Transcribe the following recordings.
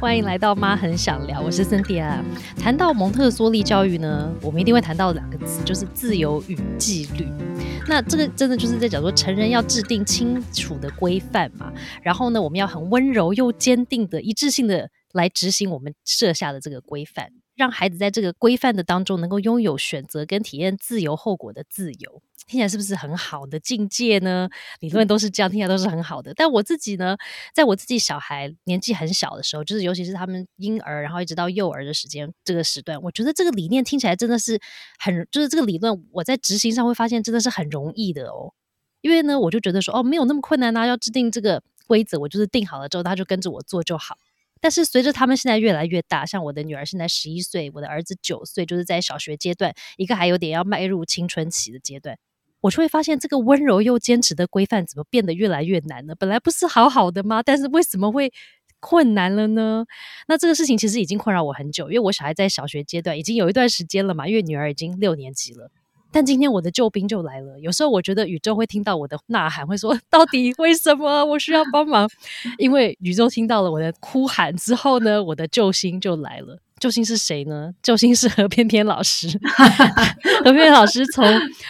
欢迎来到妈很想聊，我是森迪啊。谈到蒙特梭利教育呢，我们一定会谈到两个字，就是自由与纪律。那这个真的就是在讲说，成人要制定清楚的规范嘛，然后呢，我们要很温柔又坚定的一致性的来执行我们设下的这个规范，让孩子在这个规范的当中能够拥有选择跟体验自由后果的自由。听起来是不是很好的境界呢？理论都是这样，听起来都是很好的。但我自己呢，在我自己小孩年纪很小的时候，就是尤其是他们婴儿，然后一直到幼儿的时间这个时段，我觉得这个理念听起来真的是很，就是这个理论我在执行上会发现真的是很容易的哦。因为呢，我就觉得说，哦，没有那么困难啊，要制定这个规则，我就是定好了之后，他就跟着我做就好。但是随着他们现在越来越大，像我的女儿现在十一岁，我的儿子九岁，就是在小学阶段，一个还有点要迈入青春期的阶段。我就会发现，这个温柔又坚持的规范怎么变得越来越难了？本来不是好好的吗？但是为什么会困难了呢？那这个事情其实已经困扰我很久，因为我小孩在小学阶段已经有一段时间了嘛，因为女儿已经六年级了。但今天我的救兵就来了。有时候我觉得宇宙会听到我的呐喊，会说：“到底为什么我需要帮忙？”因为宇宙听到了我的哭喊之后呢，我的救星就来了。救星是谁呢？救星是何翩翩老师。何翩翩老师从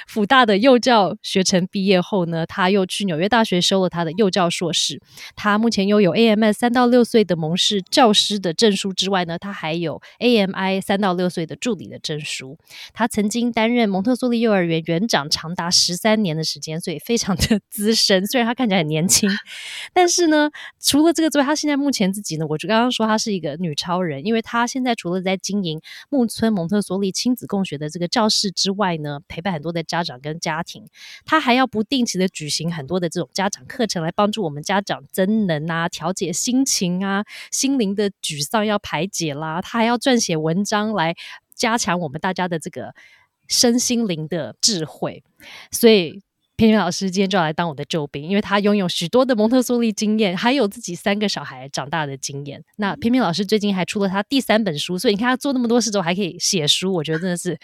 辅大的幼教学程毕业后呢，他又去纽约大学修了他的幼教硕士。他目前拥有 AMS 三到六岁的蒙氏教师的证书之外呢，他还有 AMI 三到六岁的助理的证书。他曾经担任蒙特梭利幼儿园园长长达十三年的时间，所以非常的资深。虽然他看起来很年轻，但是呢，除了这个之外，他现在目前自己呢，我就刚刚说他是一个女超人，因为他现在。除了在经营木村蒙特梭利亲子共学的这个教室之外呢，陪伴很多的家长跟家庭，他还要不定期的举行很多的这种家长课程，来帮助我们家长增能啊，调节心情啊，心灵的沮丧要排解啦，他还要撰写文章来加强我们大家的这个身心灵的智慧，所以。偏偏老师今天就要来当我的救兵，因为他拥有许多的蒙特梭利经验，还有自己三个小孩长大的经验。那偏偏老师最近还出了他第三本书，所以你看他做那么多事之后还可以写书，我觉得真的是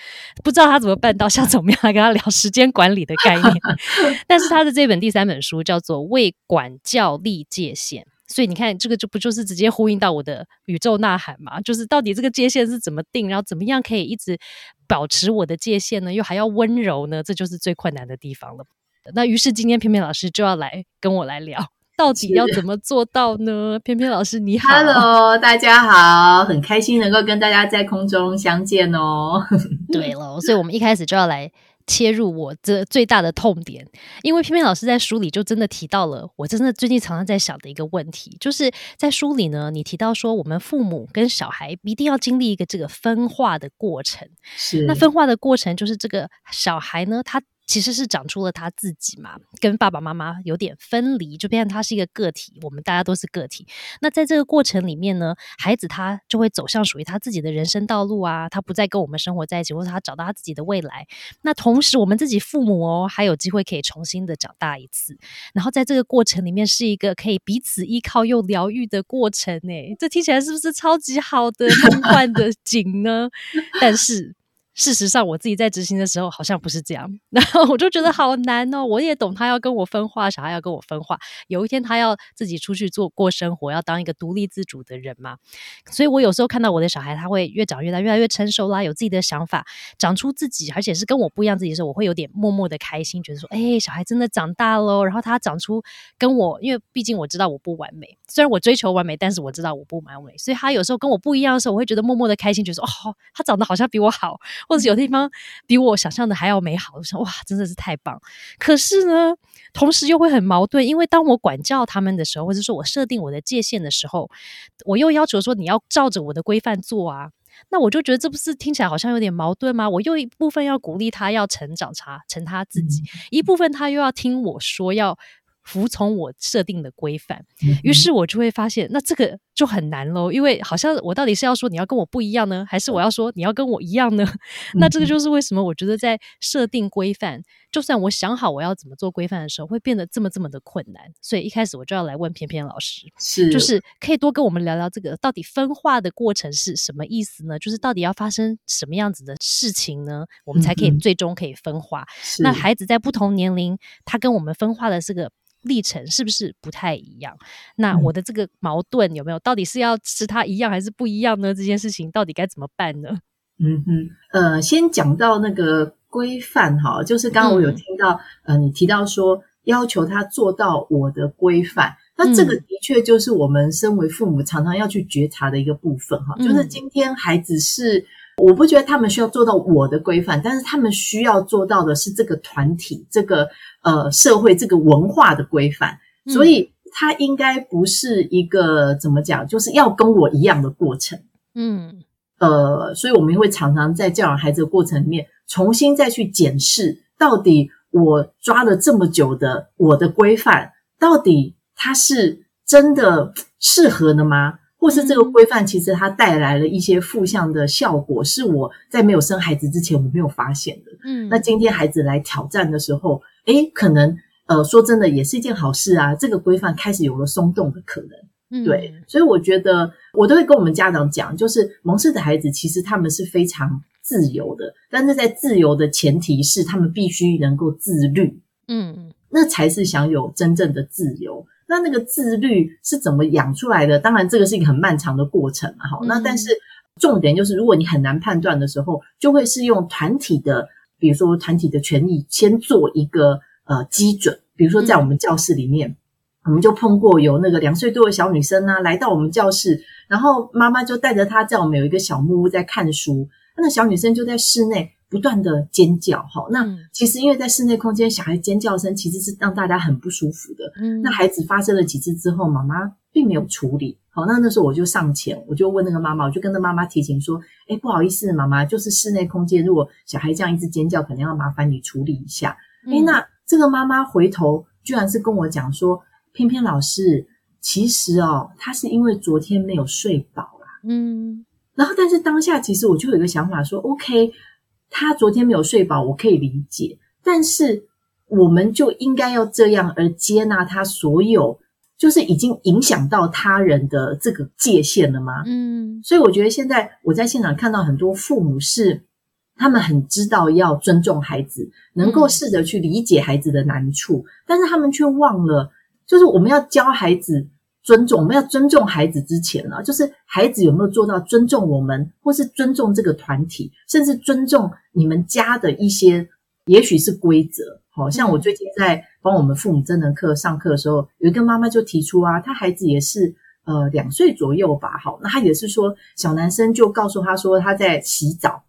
不知道他怎么办到。下次我们要来跟他聊时间管理的概念。但是他的这本第三本书叫做《为管教立界限》，所以你看这个就不就是直接呼应到我的宇宙呐喊嘛？就是到底这个界限是怎么定，然后怎么样可以一直保持我的界限呢？又还要温柔呢？这就是最困难的地方了。那于是今天偏偏老师就要来跟我来聊，到底要怎么做到呢？偏偏老师你好，Hello，大家好，很开心能够跟大家在空中相见哦。对了，所以我们一开始就要来切入我这最大的痛点，因为偏偏老师在书里就真的提到了，我真的最近常常在想的一个问题，就是在书里呢，你提到说我们父母跟小孩一定要经历一个这个分化的过程，是那分化的过程就是这个小孩呢，他。其实是长出了他自己嘛，跟爸爸妈妈有点分离，就变成他是一个个体。我们大家都是个体。那在这个过程里面呢，孩子他就会走向属于他自己的人生道路啊，他不再跟我们生活在一起，或者他找到他自己的未来。那同时，我们自己父母哦，还有机会可以重新的长大一次。然后在这个过程里面，是一个可以彼此依靠又疗愈的过程呢。这听起来是不是超级好的梦幻的景呢？但是。事实上，我自己在执行的时候好像不是这样，然后我就觉得好难哦。我也懂他要跟我分化，小孩要跟我分化。有一天他要自己出去做过生活，要当一个独立自主的人嘛。所以我有时候看到我的小孩，他会越长越大，越来越成熟啦，有自己的想法，长出自己，而且是跟我不一样自己的时候，我会有点默默的开心，觉得说，哎，小孩真的长大喽。然后他长出跟我，因为毕竟我知道我不完美，虽然我追求完美，但是我知道我不完美，所以他有时候跟我不一样的时候，我会觉得默默的开心，觉得说，哦，他长得好像比我好。或者有地方比我想象的还要美好，我想哇，真的是太棒。可是呢，同时又会很矛盾，因为当我管教他们的时候，或者说我设定我的界限的时候，我又要求说你要照着我的规范做啊。那我就觉得这不是听起来好像有点矛盾吗？我又一部分要鼓励他要成长，他成他自己，一部分他又要听我说要。服从我设定的规范，于是我就会发现，那这个就很难喽。因为好像我到底是要说你要跟我不一样呢，还是我要说你要跟我一样呢？那这个就是为什么我觉得在设定规范，就算我想好我要怎么做规范的时候，会变得这么这么的困难。所以一开始我就要来问偏偏老师，是就是可以多跟我们聊聊这个到底分化的过程是什么意思呢？就是到底要发生什么样子的事情呢？我们才可以最终可以分化。那孩子在不同年龄，他跟我们分化的这个。历程是不是不太一样？那我的这个矛盾有没有到底是要吃它一样还是不一样呢？这件事情到底该怎么办呢？嗯哼，呃，先讲到那个规范哈，就是刚刚我有听到，呃，你提到说要求他做到我的规范，那这个的确就是我们身为父母常常要去觉察的一个部分哈，就是今天孩子是，我不觉得他们需要做到我的规范，但是他们需要做到的是这个团体、这个呃社会、这个文化的规范，所以他应该不是一个怎么讲，就是要跟我一样的过程，嗯。呃，所以我们会常常在教养孩子的过程里面，重新再去检视，到底我抓了这么久的我的规范，到底它是真的适合的吗？或是这个规范其实它带来了一些负向的效果，是我在没有生孩子之前我没有发现的。嗯，那今天孩子来挑战的时候，诶，可能呃，说真的也是一件好事啊。这个规范开始有了松动的可能。对，所以我觉得我都会跟我们家长讲，就是蒙氏的孩子其实他们是非常自由的，但是在自由的前提是他们必须能够自律，嗯，那才是享有真正的自由。那那个自律是怎么养出来的？当然这个是一个很漫长的过程嘛，好，那但是重点就是，如果你很难判断的时候，就会是用团体的，比如说团体的权益先做一个呃基准，比如说在我们教室里面。我们就碰过有那个两岁多的小女生啊，来到我们教室，然后妈妈就带着她在我们有一个小木屋在看书，那小女生就在室内不断的尖叫，哈，那其实因为在室内空间，小孩尖叫声其实是让大家很不舒服的。嗯，那孩子发生了几次之后，妈妈并没有处理，好，那那时候我就上前，我就问那个妈妈，我就跟那妈妈提醒说，哎，不好意思，妈妈，就是室内空间如果小孩这样一直尖叫，可能要麻烦你处理一下。哎，那这个妈妈回头居然是跟我讲说。偏偏老师，其实哦，他是因为昨天没有睡饱啦。嗯，然后但是当下其实我就有一个想法说，OK，他昨天没有睡饱，我可以理解，但是我们就应该要这样而接纳他所有，就是已经影响到他人的这个界限了吗？嗯，所以我觉得现在我在现场看到很多父母是，他们很知道要尊重孩子，能够试着去理解孩子的难处，但是他们却忘了。就是我们要教孩子尊重，我们要尊重孩子之前呢，就是孩子有没有做到尊重我们，或是尊重这个团体，甚至尊重你们家的一些，也许是规则。好像我最近在帮我们父母真人课上课的时候，有一个妈妈就提出啊，她孩子也是呃两岁左右吧，好，那她也是说小男生就告诉她说他在洗澡。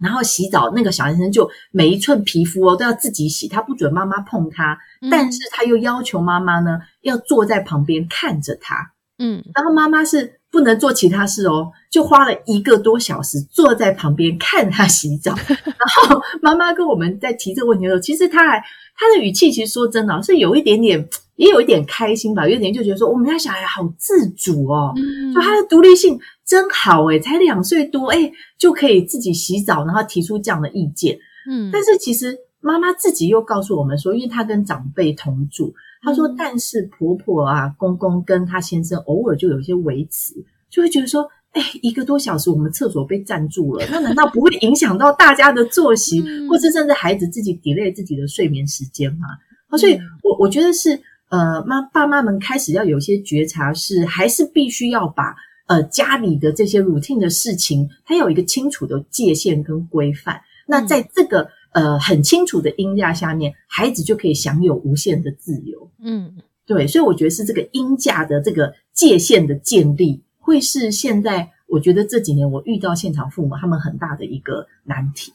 然后洗澡，那个小男生就每一寸皮肤哦都要自己洗，他不准妈妈碰他，但是他又要求妈妈呢要坐在旁边看着他，嗯，然后妈妈是不能做其他事哦，就花了一个多小时坐在旁边看他洗澡。然后妈妈跟我们在提这个问题的时候，其实他还他的语气其实说真的，是有一点点，也有一点开心吧，有点就觉得说我们家小孩好自主哦，就他的独立性。真好诶才两岁多诶就可以自己洗澡，然后提出这样的意见。嗯，但是其实妈妈自己又告诉我们说，因为她跟长辈同住，她说，但是婆婆啊、公公跟她先生偶尔就有些维持，就会觉得说，哎，一个多小时我们厕所被占住了，那难道不会影响到大家的作息，或是甚至孩子自己 delay 自己的睡眠时间吗？啊，所以我我觉得是呃，妈爸妈们开始要有些觉察，是还是必须要把。呃，家里的这些 routine 的事情，它有一个清楚的界限跟规范。那在这个呃很清楚的音架下面，孩子就可以享有无限的自由。嗯，对，所以我觉得是这个音架的这个界限的建立，会是现在我觉得这几年我遇到现场父母他们很大的一个难题。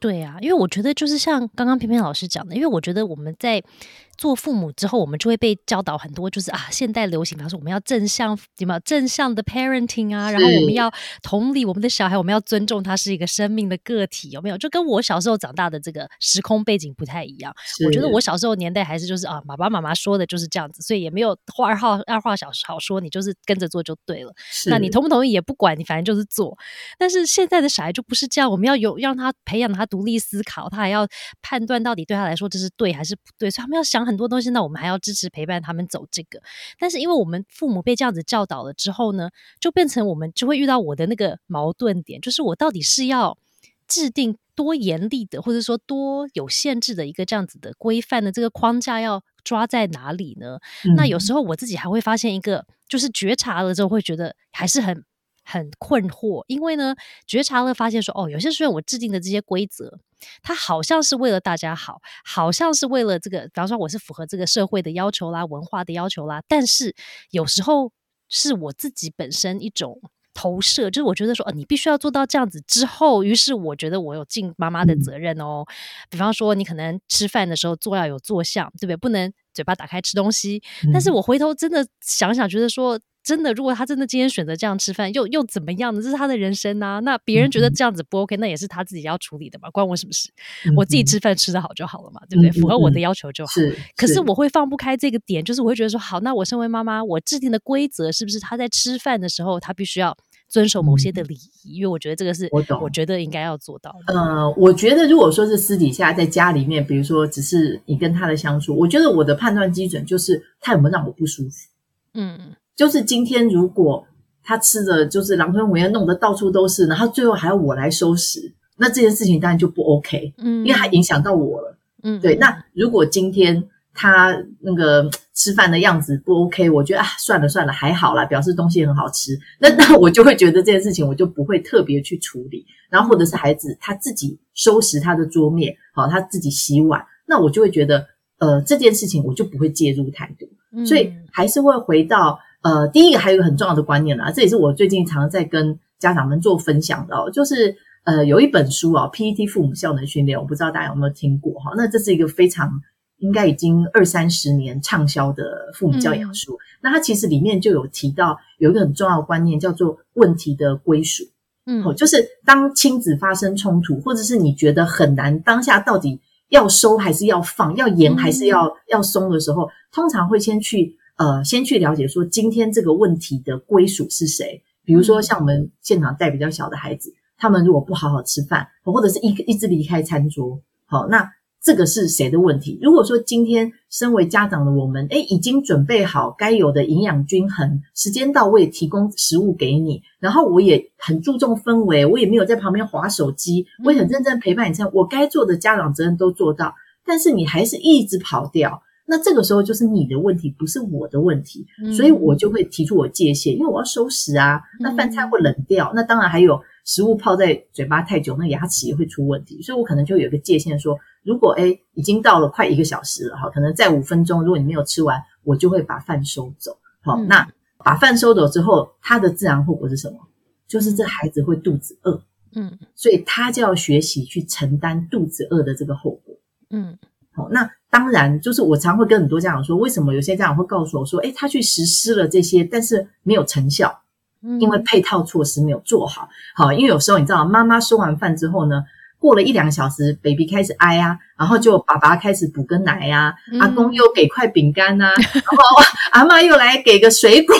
对啊，因为我觉得就是像刚刚偏偏老师讲的，因为我觉得我们在。做父母之后，我们就会被教导很多，就是啊，现代流行，比方说我们要正向，有没有正向的 parenting 啊，然后我们要同理我们的小孩，我们要尊重他是一个生命的个体，有没有？就跟我小时候长大的这个时空背景不太一样。我觉得我小时候年代还是就是啊，爸爸妈妈说的就是这样子，所以也没有话二号二话小好说，你就是跟着做就对了。那你同不同意也不管你，反正就是做。但是现在的小孩就不是这样，我们要有让他培养他独立思考，他还要判断到底对他来说这是对还是不对，所以他们要想。很多东西，那我们还要支持陪伴他们走这个。但是，因为我们父母被这样子教导了之后呢，就变成我们就会遇到我的那个矛盾点，就是我到底是要制定多严厉的，或者说多有限制的一个这样子的规范的这个框架，要抓在哪里呢？嗯那有时候我自己还会发现一个，就是觉察了之后会觉得还是很很困惑，因为呢，觉察了发现说，哦，有些时候我制定的这些规则，它好像是为了大家好，好像是为了这个，比方说我是符合这个社会的要求啦、文化的要求啦，但是有时候是我自己本身一种。投射就是我觉得说，哦，你必须要做到这样子之后，于是我觉得我有尽妈妈的嗯责任哦。比方说，你可能吃饭的时候坐要有坐相，对不对？不能嘴巴打开吃东西。但是嗯我回头真的想想，觉得说，真的，如果他真的今天选择这样吃饭，又又怎么样呢？这是他的人生啊。那别人觉得嗯这样子不 OK，那也是他自己要处理的嘛，关我什么事？嗯我自己吃饭吃得好就好了嘛，对不对？嗯符合我的嗯要求就好。是，可是我会放不开这个点，就是我会觉得说，好，那我身为妈妈，我制定的规则是不是他在吃饭的时候，他必须要遵守某些的礼仪？因为我觉得这个是嗯我懂我觉得应该要做到的。呃，我觉得如果说是私底下在家里面，比如说只是你跟他的相处，我觉得我的判断基准就是他有没有让我不舒服。嗯就是今天如果他吃的就是狼吞虎咽，弄得到处都是，然后最后还要我来收拾，那这件事情当然就不 OK，嗯，因为它影响到我了。嗯对，那如果今天他那个吃饭的样子不 OK，我觉得啊，算了算了，还好啦，表示东西很好吃。那 那我就会觉得这件事情，我就不会特别去处理。然后或者是孩子他自己收拾他的桌面，好，他自己洗碗，那我就会觉得，呃，这件事情我就不会介入太多。嗯所以还是会回到呃，第一个还有一个很重要的观念啦，这也是我最近常常在跟家长们做分享的哦，就是呃有一本书啊、PET 父母效能训练，我不知道大家有没有听过哈？那这是一个非常应该已经二三十年畅销的父母教养书。那它其实里面就有提到有一个很重要的观念，叫做问题的归属。嗯哦，就是当亲子发生冲突，或者是你觉得很难，当下到底要收还是要放，要严还是要、要松的时候，通常会先去呃，先去了解说今天这个问题的归属是谁。比如说像我们现场带比较小的孩子，他们如果不好好吃饭，或者是一一直离开餐桌，好，那这个是谁的问题？如果说今天身为家长的我们，诶，已经准备好该有的营养均衡，时间到位提供食物给你，然后我也很注重氛围，我也没有在旁边划手机，我也很认真陪伴你这样，我该做的家长责任都做到，但是你还是一直跑掉。那这个时候就是你的问题，不是我的问题，嗯所以我就会提出我界限，因为我要收拾啊。那饭菜会冷掉，那当然还有食物泡在嘴巴太久，那牙齿也会出问题，所以我可能就有一个界限说，如果诶已经到了快一个小时了哈，可能再五分钟，如果你没有吃完，我就会把饭收走。好，嗯那把饭收走之后，它的自然后果是什么？就是这孩子会肚子饿，嗯所以他就要学习去承担肚子饿的这个后果。嗯好，那当然就是我常会跟很多家长说，为什么有些家长会告诉我说，诶，他去实施了这些，但是没有成效，嗯，因为配套措施没有做好。好，因为有时候你知道，妈妈收完饭之后呢，过了一两个小时，baby 开始哀啊，然后就爸爸开始补个奶呀、嗯阿公又给块饼干呐、然后 阿妈又来给个水果，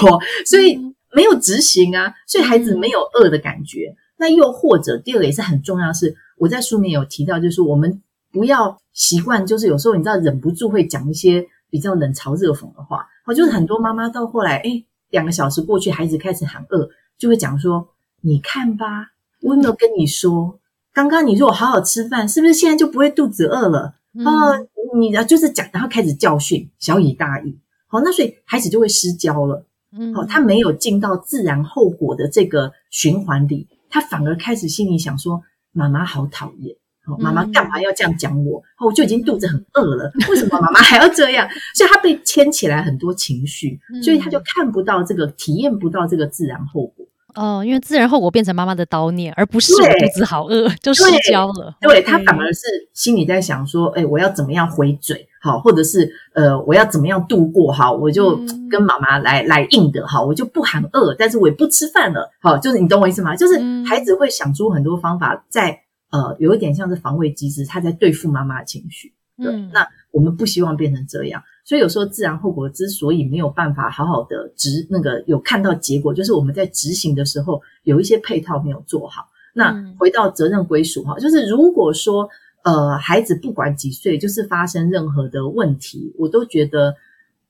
所以嗯没有执行啊，所以孩子没有饿的感觉。那又或者第二个也是很重要的是，我在书里面有提到，就是我们不要习惯，就是有时候你知道忍不住会讲一些比较冷嘲热讽的话。哦，就是很多妈妈到后来，哎，两个小时过去，孩子开始喊饿，就会讲说：“你看吧，我有没有跟你说，刚刚你如果好好吃饭，是不是现在就不会肚子饿了？”嗯哦，你就是讲，然后开始教训，小以大义。好，那所以孩子就会失焦了。嗯哦，他没有进到自然后果的这个循环里，他反而开始心里想说：“妈妈好讨厌，哦，妈妈干嘛要这样讲我？哦，我就已经肚子很饿了，为什么妈妈还要这样？”所以他被牵起来很多情绪，所以他就看不到这个，体验不到这个自然后果。哦，因为自然后果变成妈妈的叨念，而不是我肚子好饿就失焦了。对他反而是心里在想说：“哎，我要怎么样回嘴？好，或者是呃，我要怎么样度过？好，我就嗯跟妈妈来来硬的，好，我就不喊饿，但是我也不吃饭了。好，就是你懂我意思吗？就是嗯孩子会想出很多方法在，呃，有一点像是防卫机制，他在对付妈妈的情绪。对，嗯那我们不希望变成这样，所以有时候自然后果之所以没有办法好好的执那个有看到结果，就是我们在执行的时候有一些配套没有做好。那嗯回到责任归属哈，就是如果说呃孩子不管几岁，就是发生任何的问题，我都觉得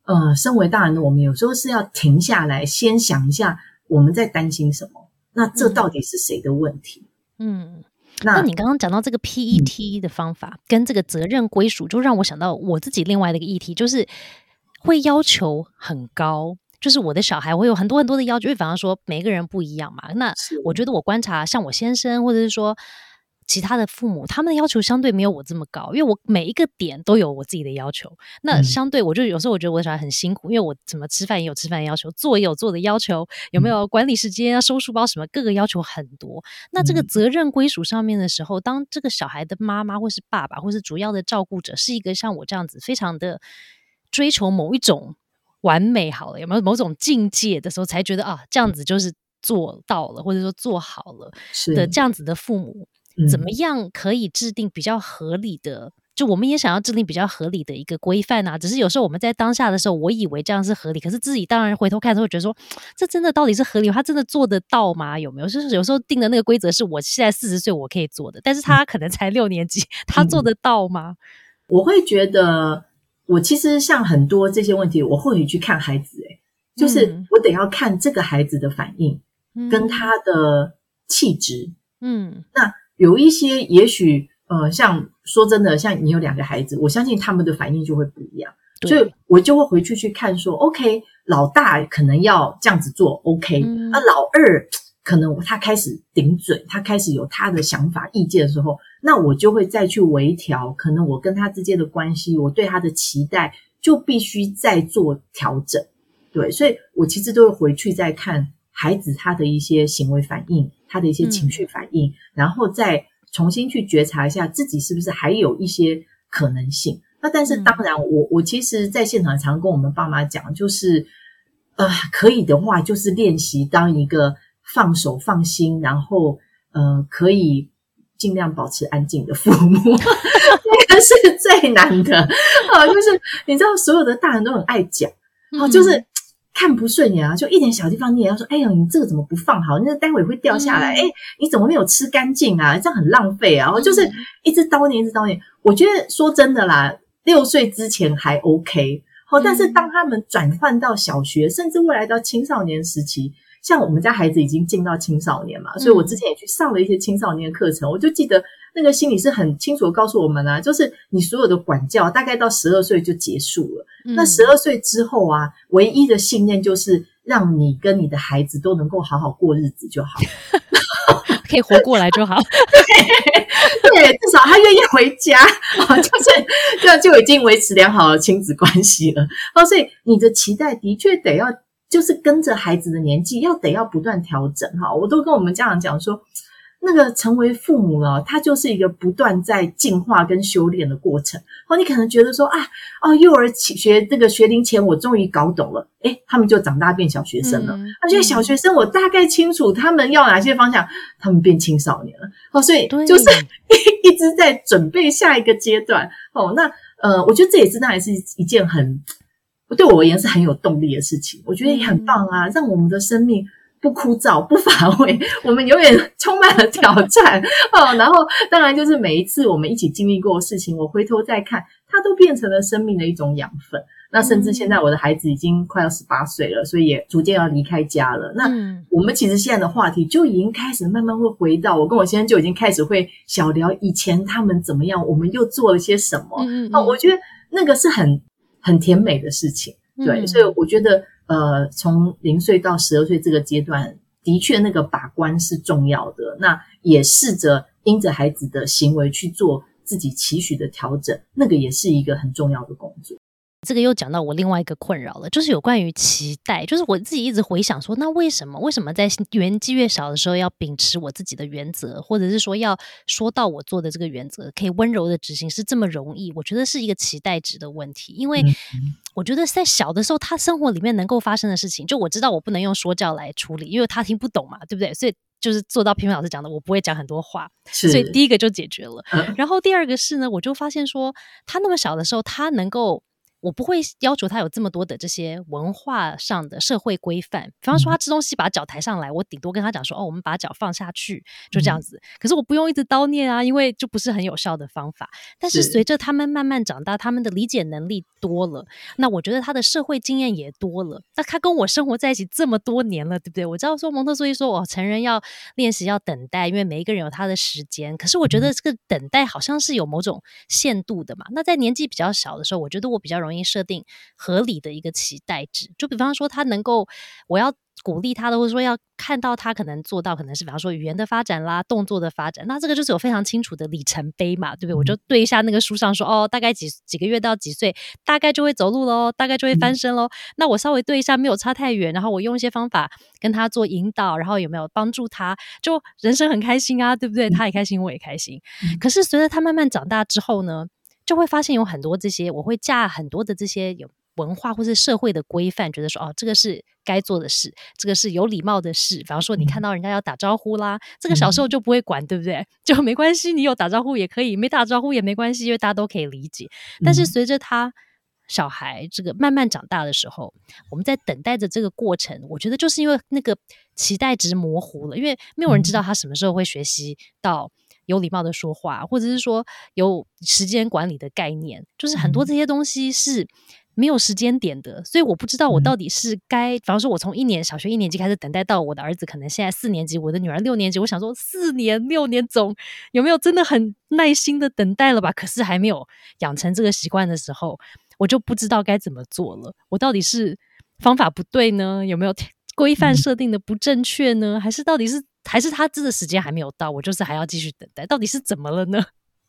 呃身为大人的我们有时候是要停下来，先想一下我们在担心什么，那这嗯到底是谁的问题？嗯，那你刚刚讲到这个 PET 的方法，跟这个责任归属，就让我想到我自己另外的一个议题，就是会要求很高，就是我的小孩会有很多很多的要求，因为反正说每个人不一样嘛。那我觉得我观察，像我先生，或者是说。其他的父母，他们的要求相对没有我这么高，因为我每一个点都有我自己的要求。那相对，我就有时候我觉得我的小孩很辛苦，因为我怎么吃饭也有吃饭要求，做也有做的要求，有没有管理时间啊、收书包什么，各个要求很多。那这个责任归属上面的时候，当这个小孩的妈妈或是爸爸或是主要的照顾者是一个像我这样子，非常的追求某一种完美，好了，有没有某种境界的时候，才觉得啊，这样子就是做到了，或者说做好了的这样子的父母。怎么样可以制定比较合理的？就我们也想要制定比较合理的一个规范啊。只是有时候我们在当下的时候，我以为这样是合理，可是自己当然回头看的时候，觉得说这真的到底是合理？他真的做得到吗？有没有？就是有时候定的那个规则是我现在四十岁我可以做的，但是他可能才六年级，他做得到吗？我会觉得，我其实像很多这些问题，我或许去看孩子，诶就是我得要看这个孩子的反应跟他的气质，嗯，那。有一些，也许，呃，像说真的，像你有两个孩子，我相信他们的反应就会不一样，所以我就会回去去看，说，OK，老大可能要这样子做，OK，那老二可能他开始顶嘴，他开始有他的想法、意见的时候，那我就会再去微调，可能我跟他之间的关系，我对他的期待就必须再做调整，对，所以我其实都会回去再看孩子他的一些行为反应。他的一些情绪反应，然后再重新去觉察一下自己是不是还有一些可能性。那但是当然，我我其实在现场常跟我们爸妈讲，就是呃，可以的话，就是练习当一个放手放心，然后呃，可以尽量保持安静的父母，那个是最难的啊。就是你知道，所有的大人都很爱讲啊，就是。看不顺眼啊，就一点小地方你也要说，哎呦，你这个怎么不放好？那待会会掉下来。哎，你怎么没有吃干净啊？这样很浪费啊！然后就是一直叨念，一直叨念。我觉得说真的啦，六岁之前还 OK，好，但是当他们转换到小学，甚至未来到青少年时期，像我们家孩子已经进到青少年嘛，所以我之前也去上了一些青少年的课程，我就记得。那个心理是很清楚的告诉我们啊，就是你所有的管教大概到十二岁就结束了。那十二岁之后啊，唯一的信念就是让你跟你的孩子都能够好好过日子就好，可以活过来就好。对，至少他愿意回家啊，就是这样就已经维持良好的亲子关系了。哦，所以你的期待的确得要就是跟着孩子的年纪要得要不断调整哈。我都跟我们家长讲说。那个成为父母了，他就是一个不断在进化跟修炼的过程。哦，你可能觉得说啊，哦，幼儿学这个学龄前我终于搞懂了，诶他们就长大变小学生了。而且小学生我大概清楚他们要哪些方向，他们变青少年了。哦，所以就是 一直在准备下一个阶段。哦，那呃，我觉得这也是当然是一件很对我而言是很有动力的事情。我觉得也很棒啊，让我们的生命。不枯燥不乏味，我们永远充满了挑战哦。然后，当然就是每一次我们一起经历过的事情，我回头再看，它都变成了生命的一种养分。那甚至现在我的孩子已经快要十八岁了，所以也逐渐要离开家了。那我们其实现在的话题就已经开始慢慢会回到我跟我先生就已经开始会小聊以前他们怎么样，我们又做了些什么。哦，我觉得那个是很很甜美的事情。对，所以我觉得。呃，从零岁到十二岁这个阶段，的确那个把关是重要的。那也试着因着孩子的行为去做自己期许的调整，那个也是一个很重要的工作。这个又讲到我另外一个困扰了，就是有关于期待。就是我自己一直回想说，那为什么为什么在年纪越小的时候要秉持我自己的原则，或者是说要说到我做的这个原则可以温柔的执行是这么容易？我觉得是一个期待值的问题。因为我觉得在小的时候，他生活里面能够发生的事情，就我知道我不能用说教来处理，因为他听不懂嘛，对不对？所以就是做到平平老师讲的，我不会讲很多话，所以第一个就解决了。然后第二个是呢，我就发现说，他那么小的时候，他能够。我不会要求他有这么多的这些文化上的社会规范。比方说，他吃东西把脚抬上来，我顶多跟他讲说：“哦，我们把脚放下去，就这样子。”可是我不用一直叨念啊，因为就不是很有效的方法。但是随着他们慢慢长大，他们的理解能力多了，那我觉得他的社会经验也多了。那他跟我生活在一起这么多年了，对不对？我知道说蒙特梭利说，哦，成人要练习要等待，因为每一个人有他的时间。可是我觉得这个等待好像是有某种限度的嘛。那在年纪比较小的时候，我觉得我比较容容易设定合理的一个期待值，就比方说他能够，我要鼓励他的，或者说要看到他可能做到，可能是比方说语言的发展啦，动作的发展，那这个就是有非常清楚的里程碑嘛，对不对？我就对一下那个书上说，哦，大概几几个月到几岁，大概就会走路喽，大概就会翻身喽。那我稍微对一下，没有差太远，然后我用一些方法跟他做引导，然后有没有帮助他，就人生很开心啊，对不对？他也开心，我也开心。可是随着他慢慢长大之后呢？就会发现有很多这些，我会架很多的这些有文化或是社会的规范，觉得说哦，这个是该做的事，这个是有礼貌的事。比方说，你看到人家要打招呼啦，这个小时候就不会管，对不对？就没关系，你有打招呼也可以，没打招呼也没关系，因为大家都可以理解。但是随着他小孩这个慢慢长大的时候，我们在等待着这个过程，我觉得就是因为那个期待值模糊了，因为没有人知道他什么时候会学习到。有礼貌的说话，或者是说有时间管理的概念，就是很多这些东西是没有时间点的，所以我不知道我到底是该，比方说，我从一年小学一年级开始等待到我的儿子可能现在四年级，我的女儿六年级，我想说四年六年总有没有真的很耐心的等待了吧？可是还没有养成这个习惯的时候，我就不知道该怎么做了。我到底是方法不对呢？有没有规范设定的不正确呢？还是到底是？还是他这个时间还没有到，我就是还要继续等待，到底是怎么了呢？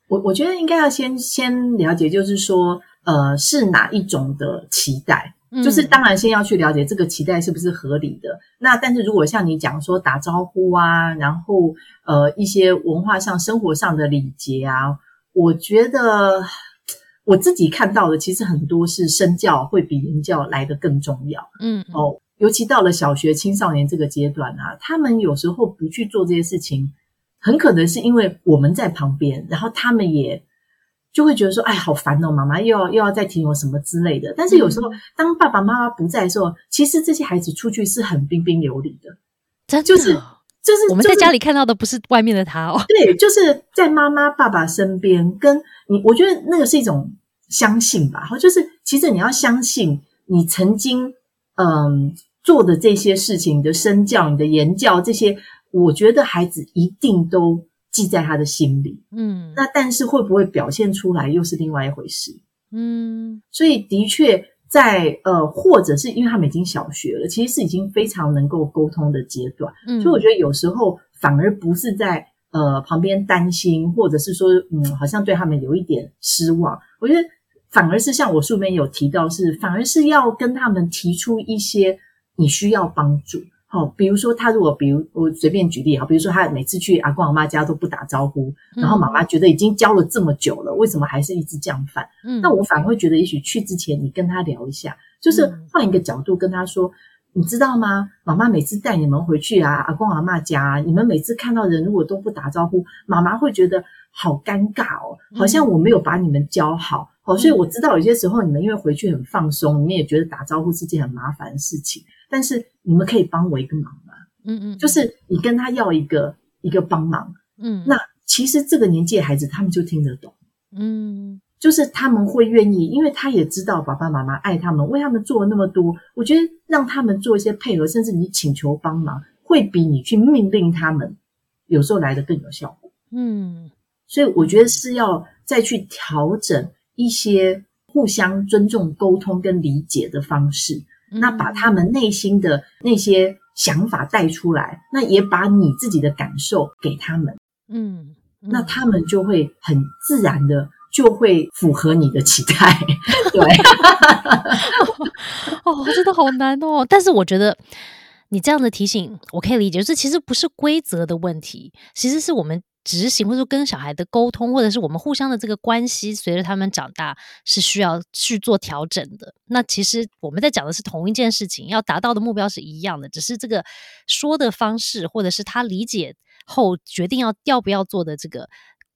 我我觉得应该要先先了解，就是说，呃，是哪一种的期待？就是当然先要去了解这个期待是不是合理的。那但是如果像你讲说打招呼啊，然后呃一些文化上、生活上的礼节啊，我觉得我自己看到的，其实很多是身教会比言教来的更重要。嗯哦。尤其到了小学青少年这个阶段啊，他们有时候不去做这些事情，很可能是因为我们在旁边，然后他们也就会觉得说：“哎，好烦哦，妈妈又要又要再提我什么之类的。”但是有时候当爸爸妈妈不在的时候，其实这些孩子出去是很彬彬有礼的，真就是就是我们在家里看到的不是外面的他哦，对，就是在妈妈爸爸身边，跟你，我觉得那个是一种相信吧，就是其实你要相信你曾经嗯。做的这些事情，你的身教、你的言教这些，我觉得孩子一定都记在他的心里。嗯，那但是会不会表现出来，又是另外一回事。嗯，所以的确在呃，或者是因为他们已经小学了，其实是已经非常能够沟通的阶段。嗯，所以我觉得有时候反而不是在呃旁边担心，或者是说嗯，好像对他们有一点失望。我觉得反而是像我书里面有提到，是反而是要跟他们提出一些。你需要帮助，好，比如说他如果，比如我随便举例哈，比如说他每次去阿公阿妈家都不打招呼，然后妈妈觉得已经教了这么久了，为什么还是一直这样犯？嗯，那我反而会觉得，也许去之前你跟他聊一下，就是换一个角度跟他说，你知道吗？妈妈每次带你们回去啊，阿公阿妈家，你们每次看到人如果都不打招呼，妈妈会觉得好尴尬哦，好像我没有把你们教好，哦，所以我知道有些时候你们因为回去很放松，你们也觉得打招呼是件很麻烦的事情。但是你们可以帮我一个忙吗？嗯嗯，就是你跟他要一个一个帮忙，嗯，那其实这个年纪的孩子他们就听得懂，嗯，就是他们会愿意，因为他也知道爸爸妈妈爱他们，为他们做了那么多。我觉得让他们做一些配合，甚至你请求帮忙，会比你去命令他们有时候来的更有效果。嗯，所以我觉得是要再去调整一些互相尊重、沟通跟理解的方式。那把他们内心的那些想法带出来，那也把你自己的感受给他们，嗯，那他们就会很自然的就会符合你的期待，对，哦，真的好难哦。但是我觉得你这样的提醒我可以理解，就是其实不是规则的问题，其实是我们。执行或者说跟小孩的沟通，或者是我们互相的这个关系，随着他们长大是需要去做调整的。那其实我们在讲的是同一件事情，要达到的目标是一样的，只是这个说的方式，或者是他理解后决定要要不要做的这个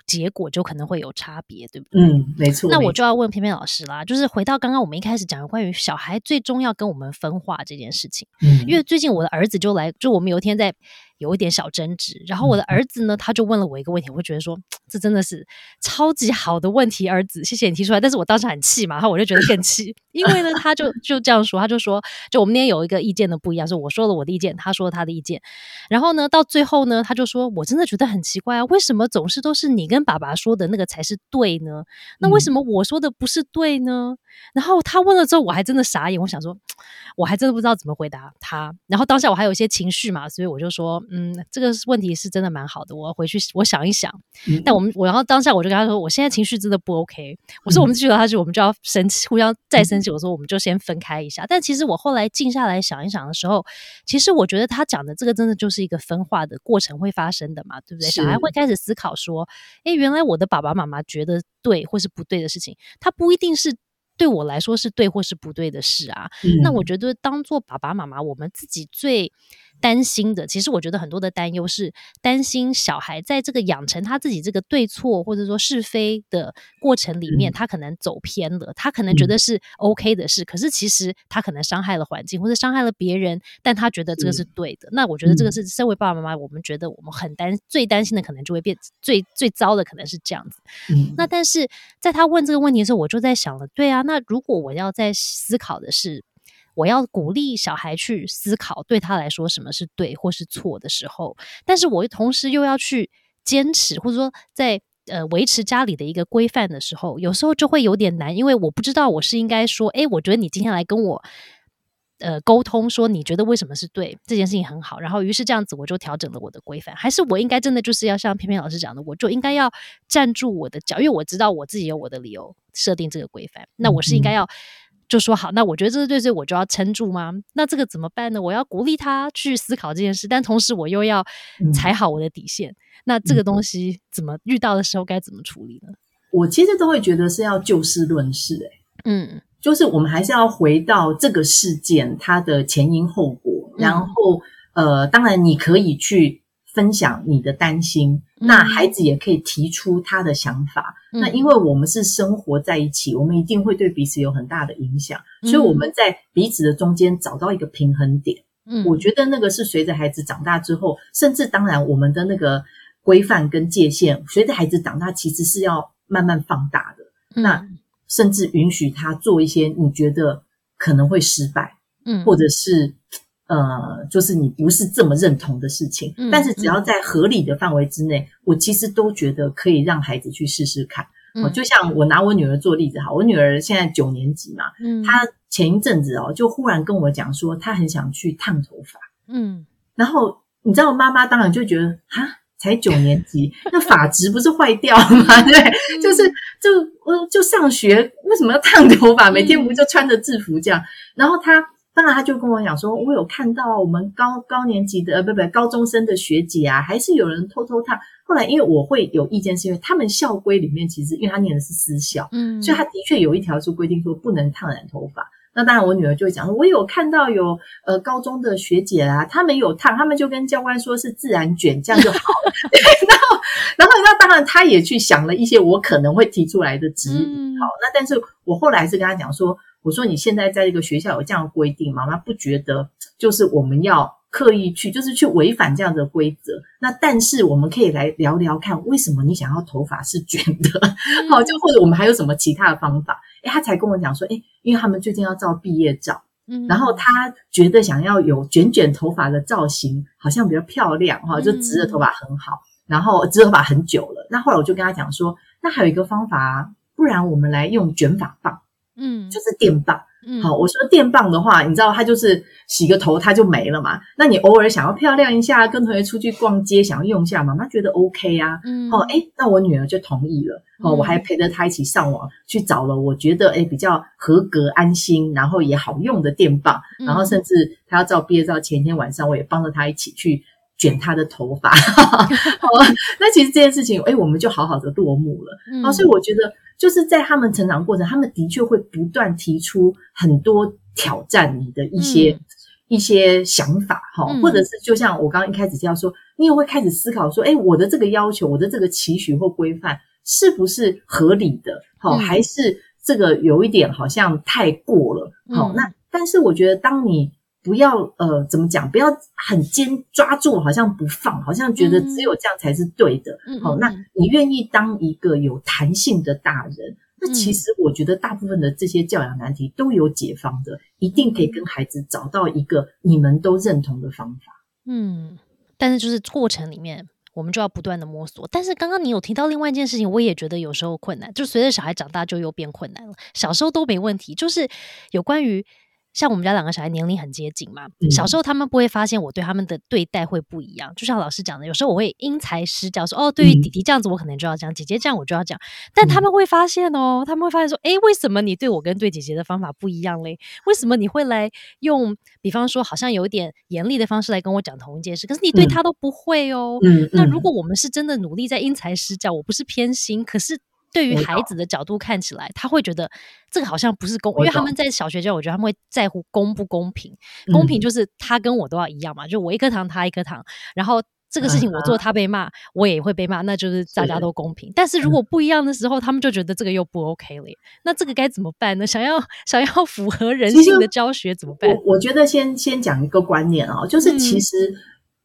结果就可能会有差别，对不对？嗯，没错。那我就要问偏偏老师啦，就是回到刚刚我们一开始讲的关于小孩最终要跟我们分化这件事情，嗯，因为最近我的儿子就来，就我们有一天在。有一点小争执，然后我的儿子呢，他就问了我一个问题，我会觉得说，这真的是超级好的问题，儿子，谢谢你提出来。但是我当时很气嘛，然后我就觉得更气，因为呢，他就就这样说，他就说，就我们那天有一个意见的不一样，是我说了我的意见，他说他的意见，然后呢，到最后呢，他就说我真的觉得很奇怪啊，为什么总是都是你跟爸爸说的那个才是对呢？那为什么我说的不是对呢？然后他问了之后，我还真的傻眼，我想说，我还真的不知道怎么回答他。然后当下我还有一些情绪嘛，所以我就说，嗯，这个问题是真的蛮好的，我要回去我想一想。但我们我然后当下我就跟他说，我现在情绪真的不 OK。我说我们继续聊下去，我们就要生气，互相再生气。我说我们就先分开一下。但其实我后来静下来想一想的时候，其实我觉得他讲的这个真的就是一个分化的过程会发生的嘛，对不对？小孩会开始思考说，哎，原来我的爸爸妈妈觉得对或是不对的事情，他不一定是。对我来说是对或是不对的事啊，那我觉得当做爸爸妈妈，我们自己最。担心的，其实我觉得很多的担忧是担心小孩在这个养成他自己这个对错或者说是非的过程里面，他可能走偏了，他可能觉得是 OK 的事，可是其实他可能伤害了环境或者伤害了别人，但他觉得这个是对的。那我觉得这个是身为爸爸妈妈，我们觉得我们很担最担心的，可能就会变最最糟的，可能是这样子。那但是在他问这个问题的时候，我就在想了，对啊，那如果我要在思考的是。我要鼓励小孩去思考，对他来说什么是对或是错的时候，但是我同时又要去坚持，或者说在呃维持家里的一个规范的时候，有时候就会有点难，因为我不知道我是应该说，哎，我觉得你今天来跟我呃沟通，说你觉得为什么是对这件事情很好，然后于是这样子我就调整了我的规范，还是我应该真的就是要像偏偏老师讲的，我就应该要站住我的脚，因为我知道我自己有我的理由设定这个规范，那我是应该要。就说好，那我觉得这是对，我就要撑住吗？那这个怎么办呢？我要鼓励他去思考这件事，但同时我又要踩好我的底线。那这个东西怎么遇到的时候该怎么处理呢？我其实都会觉得是要就事论事，哎，嗯，就是我们还是要回到这个事件它的前因后果，然后呃，当然你可以去。分享你的担心，那孩子也可以提出他的想法。那因为我们是生活在一起，我们一定会对彼此有很大的影响，所以我们在彼此的中间找到一个平衡点。嗯，我觉得那个是随着孩子长大之后，甚至当然我们的那个规范跟界限，随着孩子长大其实是要慢慢放大的。那甚至允许他做一些你觉得可能会失败，嗯，或者是。呃，就是你不是这么认同的事情，但是只要在合理的范围之内，我其实都觉得可以让孩子去试试看。哦，就像我拿我女儿做例子哈，我女儿现在九年级嘛，嗯，她前一阵子哦，就忽然跟我讲说，她很想去烫头发，嗯，然后你知道，妈妈当然就觉得，哈，才九年级，那发质不是坏掉了吗？对，就是就呃，就上学为什么要烫头发？每天不就穿着制服这样？然后她。当然，他就跟我讲说，我有看到我们高高年级的呃，不不，高中生的学姐啊，还是有人偷偷烫。后来，因为我会有意见，是因为他们校规里面其实，因为他念的是私校，嗯，所以他的确有一条是规定说不能烫染头发。那当然，我女儿就会讲说，我有看到有呃高中的学姐啊，他们有烫，他们就跟教官说是自然卷，这样就好了。然后，然后那当然，他也去想了一些我可能会提出来的质疑。好，那但是我后来是跟他讲说。我说你现在在这个学校有这样的规定，妈妈不觉得就是我们要刻意去，就是去违反这样的规则。那但是我们可以来聊聊看，为什么你想要头发是卷的？好，就或者我们还有什么其他的方法？诶他才跟我讲说，诶因为他们最近要照毕业照，嗯，然后他觉得想要有卷卷头发的造型，好像比较漂亮哈，就直的头发很好，然后直头发很久了。那后来我就跟他讲说，那还有一个方法，不然我们来用卷发棒。嗯，就是电棒。嗯，好，我说电棒的话，你知道它就是洗个头它就没了嘛。那你偶尔想要漂亮一下，跟同学出去逛街想要用一下，妈妈觉得 OK 啊。嗯，哦，哎，那我女儿就同意了。哦，我还陪着她一起上网去找了我觉得哎比较合格、安心，然后也好用的电棒。然后甚至她要照毕业照前一天晚上，我也帮着她一起去卷他的头发。好 那其实这件事情，哎，我们就好好的落幕了。啊，所以我觉得。就是在他们成长过程，他们的确会不断提出很多挑战你的一些一些想法，哈，或者是就像我刚刚一开始这样说，你也会开始思考说，哎，我的这个要求，我的这个期许或规范是不是合理的？好，还是这个有一点好像太过了？好，那但是我觉得，当你不要呃，怎么讲？不要很坚抓住，好像不放，好像觉得只有这样才是对的。好，那你愿意当一个有弹性的大人？那其实我觉得大部分的这些教养难题都有解方的，一定可以跟孩子找到一个你们都认同的方法。嗯，但是就是过程里面，我们就要不断的摸索。但是刚刚你有提到另外一件事情，我也觉得有时候困难，就随着小孩长大就又变困难了。小时候都没问题，就是有关于。像我们家两个小孩年龄很接近嘛，小时候他们不会发现我对他们的对待会不一样。就像老师讲的，有时候我会因材施教，说哦，对于弟弟这样子，我可能就要讲；姐姐这样，我就要讲。但他们会发现哦，他们会发现说，哎，为什么你对我跟对姐姐的方法不一样嘞？为什么你会来用，比方说好像有点严厉的方式来跟我讲同一件事，可是你对他都不会哦。那如果我们是真的努力在因材施教，我不是偏心，可是。对于孩子的角度看起来，他会觉得这个好像不是公，因为他们在小学教，我觉得他们会在乎公不公平。公平就是他跟我都要一样嘛，就我一颗糖，他一颗糖。然后这个事情我做，他被骂，我也会被骂，那就是大家都公平。但是如果不一样的时候，他们就觉得这个又不 OK 了。那这个该怎么办呢？想要想要符合人性的教学怎么办？我我觉得先先讲一个观念啊，就是其实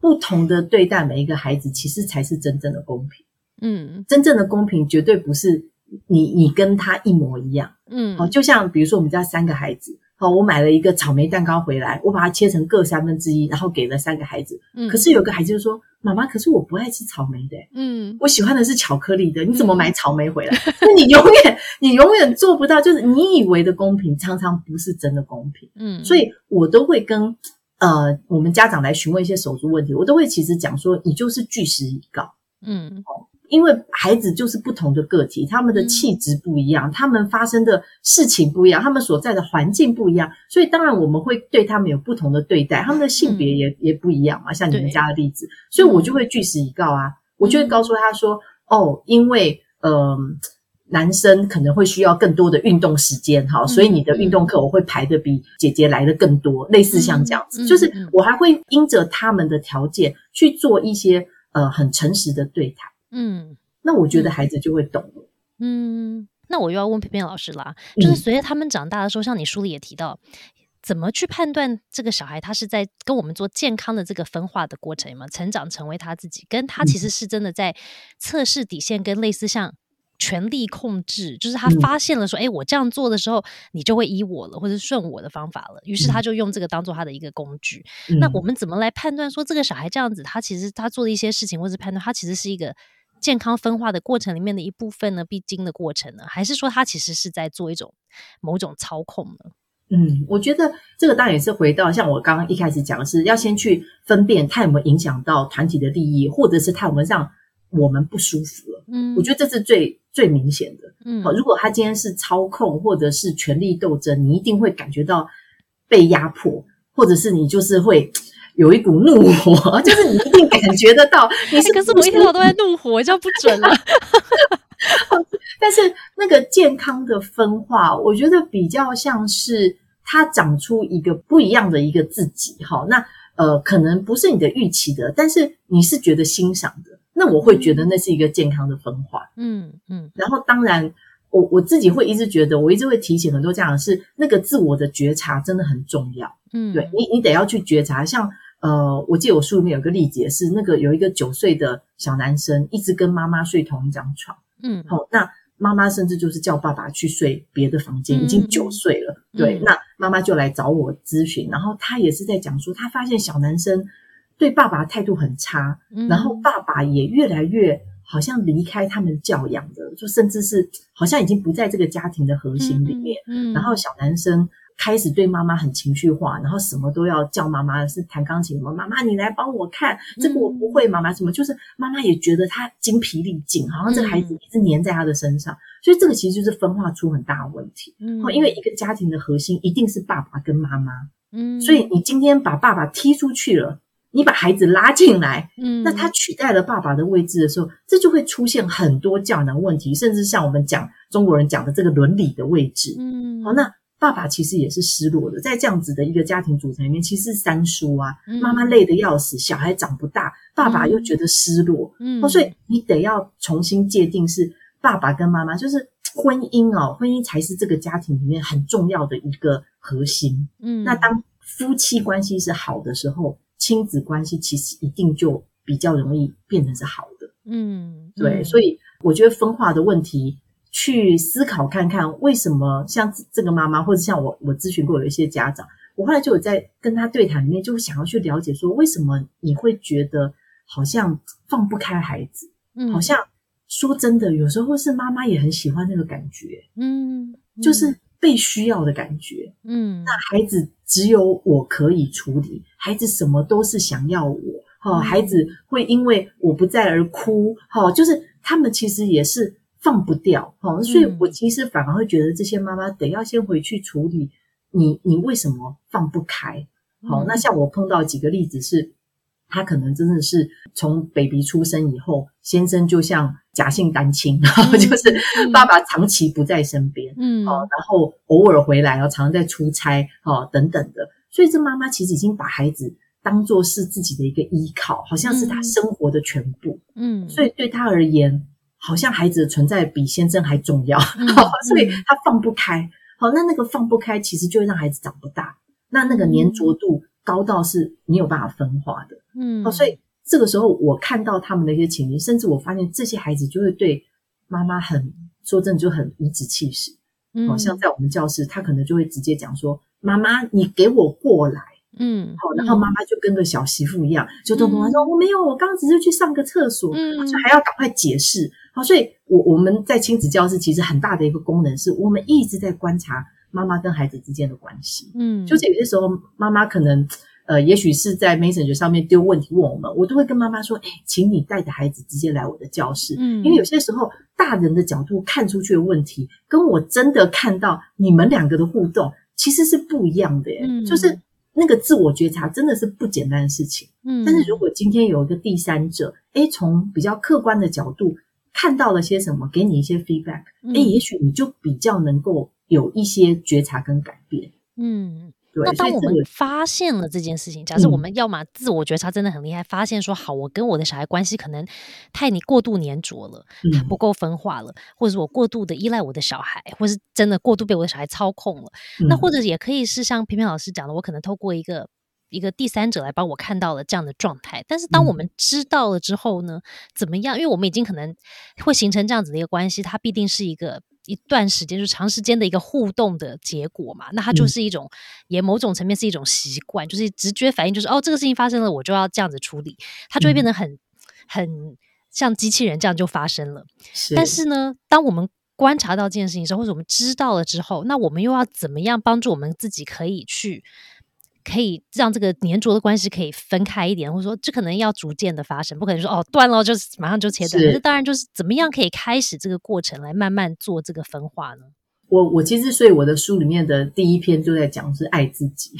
不同的对待每一个孩子，其实才是真正的公平。嗯，真正的公平绝对不是你你跟他一模一样。嗯，好，就像比如说我们家三个孩子，好，我买了一个草莓蛋糕回来，我把它切成各三分之一，然后给了三个孩子。嗯，可是有个孩子就说：“妈妈，可是我不爱吃草莓的，嗯，我喜欢的是巧克力的，你怎么买草莓回来？那 你永远你永远做不到，就是你以为的公平，常常不是真的公平。嗯，所以我都会跟呃我们家长来询问一些手足问题，我都会其实讲说，你就是据实以告。嗯，因为孩子就是不同的个体，他们的气质不一样，他们发生的事情不一样，他们所在的环境不一样，所以当然我们会对他们有不同的对待，他们的性别也也不一样嘛。像你们家的例子，所以我就会据实以告啊，我就会告诉他说：“哦，因为呃，男生可能会需要更多的运动时间，哈，所以你的运动课我会排的比姐姐来的更多，类似像这样子，就是我还会因着他们的条件去做一些呃很诚实的对谈。”嗯，那我觉得孩子就会懂了。嗯，那我又要问偏偏老师啦，就是随着他们长大的时候，像你书里也提到，怎么去判断这个小孩他是在跟我们做健康的这个分化的过程嘛？成长成为他自己，跟他其实是真的在测试底线，跟类似像权力控制，就是他发现了说，哎，我这样做的时候，你就会依我了，或者顺我的方法了，于是他就用这个当做他的一个工具。那我们怎么来判断说这个小孩这样子，他其实他做的一些事情，或者判断他其实是一个。健康分化的过程里面的一部分呢，必经的过程呢，还是说他其实是在做一种某种操控呢？嗯，我觉得这个当然也是回到像我刚刚一开始讲的是，要先去分辨它有没有影响到团体的利益，或者是它有没有让我们不舒服了。嗯，我觉得这是最最明显的。嗯，好，如果他今天是操控或者是权力斗争，你一定会感觉到被压迫，或者是你就是会。有一股怒火，就是你一定感觉得到。你是可是我一天到都在怒火，这样不准了。但是那个健康的分化，我觉得比较像是它长出一个不一样的一个自己。哈，那呃，可能不是你的预期的，但是你是觉得欣赏的，那我会觉得那是一个健康的分化。嗯嗯。然后当然，我我自己会一直觉得，我一直会提醒很多家长是那个自我的觉察真的很重要。嗯，对你，你得要去觉察，像。呃，我记得我书里面有个例子，是那个有一个九岁的小男生，一直跟妈妈睡同一张床。嗯，好，那妈妈甚至就是叫爸爸去睡别的房间，已经九岁了。对，那妈妈就来找我咨询，然后他也是在讲说，他发现小男生对爸爸态度很差，然后爸爸也越来越好像离开他们教养的，就甚至是好像已经不在这个家庭的核心里面。嗯，然后小男生。开始对妈妈很情绪化，然后什么都要叫妈妈，是弹钢琴什么？妈妈你来帮我看这个我不会，妈妈什么？就是妈妈也觉得她精疲力尽，好像这个孩子一直黏在他的身上，所以这个其实就是分化出很大的问题。嗯，因为一个家庭的核心一定是爸爸跟妈妈，嗯，所以你今天把爸爸踢出去了，你把孩子拉进来，嗯，那他取代了爸爸的位置的时候，这就会出现很多教养问题，甚至像我们讲中国人讲的这个伦理的位置，嗯，好那。爸爸其实也是失落的，在这样子的一个家庭组成里面，其实是三叔啊，嗯。妈妈累得要死，小孩长不大，爸爸又觉得失落，嗯。哦，所以你得要重新界定是爸爸跟妈妈，就是婚姻哦，婚姻才是这个家庭里面很重要的一个核心。嗯。那当夫妻关系是好的时候，亲子关系其实一定就比较容易变成是好的。嗯。对，嗯所以我觉得分化的问题，去思考看看为什么像这个妈妈，或者像我我咨询过有一些家长，我后来就有在跟他对谈里面，就想要去了解说，为什么你会觉得好像放不开孩子，嗯好像说真的，有时候是妈妈也很喜欢那个感觉，嗯就是被需要的感觉。嗯那孩子只有我可以处理，孩子什么都是想要我，哈、嗯孩子会因为我不在而哭，哈、就是他们其实也是放不掉，哈、所以嗯我其实反而会觉得这些妈妈得要先回去处理你，你为什么放不开？好、嗯那像我碰到几个例子是，他可能真的是从 baby 出生以后，先生就像假性单亲，就是嗯爸爸长期不在身边，嗯哦，然后偶尔回来，然后常常在出差，哦，等等的。所以这妈妈其实已经把孩子当做是自己的一个依靠，好像是她嗯生活的全部。嗯所以对他而言，好像孩子的存在比先生还重要，嗯所以他放不开。好，那那个放不开，其实就会让孩子长不大。那那个粘着度高到是没有办法分化的。嗯好，所以这个时候我看到他们的一些情绪，甚至我发现这些孩子就会对妈妈很说真的就很颐指气使。嗯好、像在我们教室，他可能就会直接讲说：“妈妈，你给我过来。嗯好，然后妈妈就跟个小媳妇一样，就咚咚咚说：“我没有，我刚刚只是去上个厕所。”嗯就还要赶快解释。好，所以我我们在亲子教室其实很大的一个功能是，我们一直在观察妈妈跟孩子之间的关系。嗯就是有些时候妈妈可能呃，也许是在 Messenger 上面丢问题问我们，我都会跟妈妈说：“哎，请你带着孩子直接来我的教室。”嗯因为有些时候大人的角度看出去的问题，跟我真的看到你们两个的互动其实是不一样的耶。嗯就是那个自我觉察真的是不简单的事情。嗯但是如果今天有一个第三者，诶，从比较客观的角度看到了些什么，给你一些 feedback，嗯哎，也许你就比较能够有一些觉察跟改变。嗯对，那当我们发现了这件事情，假设我嗯们要么自我觉察真的很厉害，发现说好，我跟我的小孩关系可能太你过度粘着了，不够分化了，或者是我过度的依赖我的小孩，或是真的过度被我的小孩操控了。那嗯或者也可以是像平平老师讲的，我可能透过一个一个第三者来帮我看到了这样的状态。但是当我嗯们知道了之后呢，怎么样？因为我们已经可能会形成这样子的一个关系，它必定是一个。一段时间，就是长时间的一个互动的结果嘛，那它就嗯。是一种，也某种层面是一种习惯，就是直觉反应，就是哦，这个事情发生了，我就要这样子处理，它就会变嗯。得很、很像机器人这样就发生了。是，但是呢，当我们观察到这件事情之后，或者我们知道了之后，那我们又要怎么样帮助我们自己可以去，可以让这个粘着的关系可以分开一点，或者说这可能要逐渐的发生，不可能说哦断了就是马上就切断。是可是当然就是怎么样可以开始这个过程来慢慢做这个分化呢？我我其实所以我的书里面的第一篇就在讲是爱自己，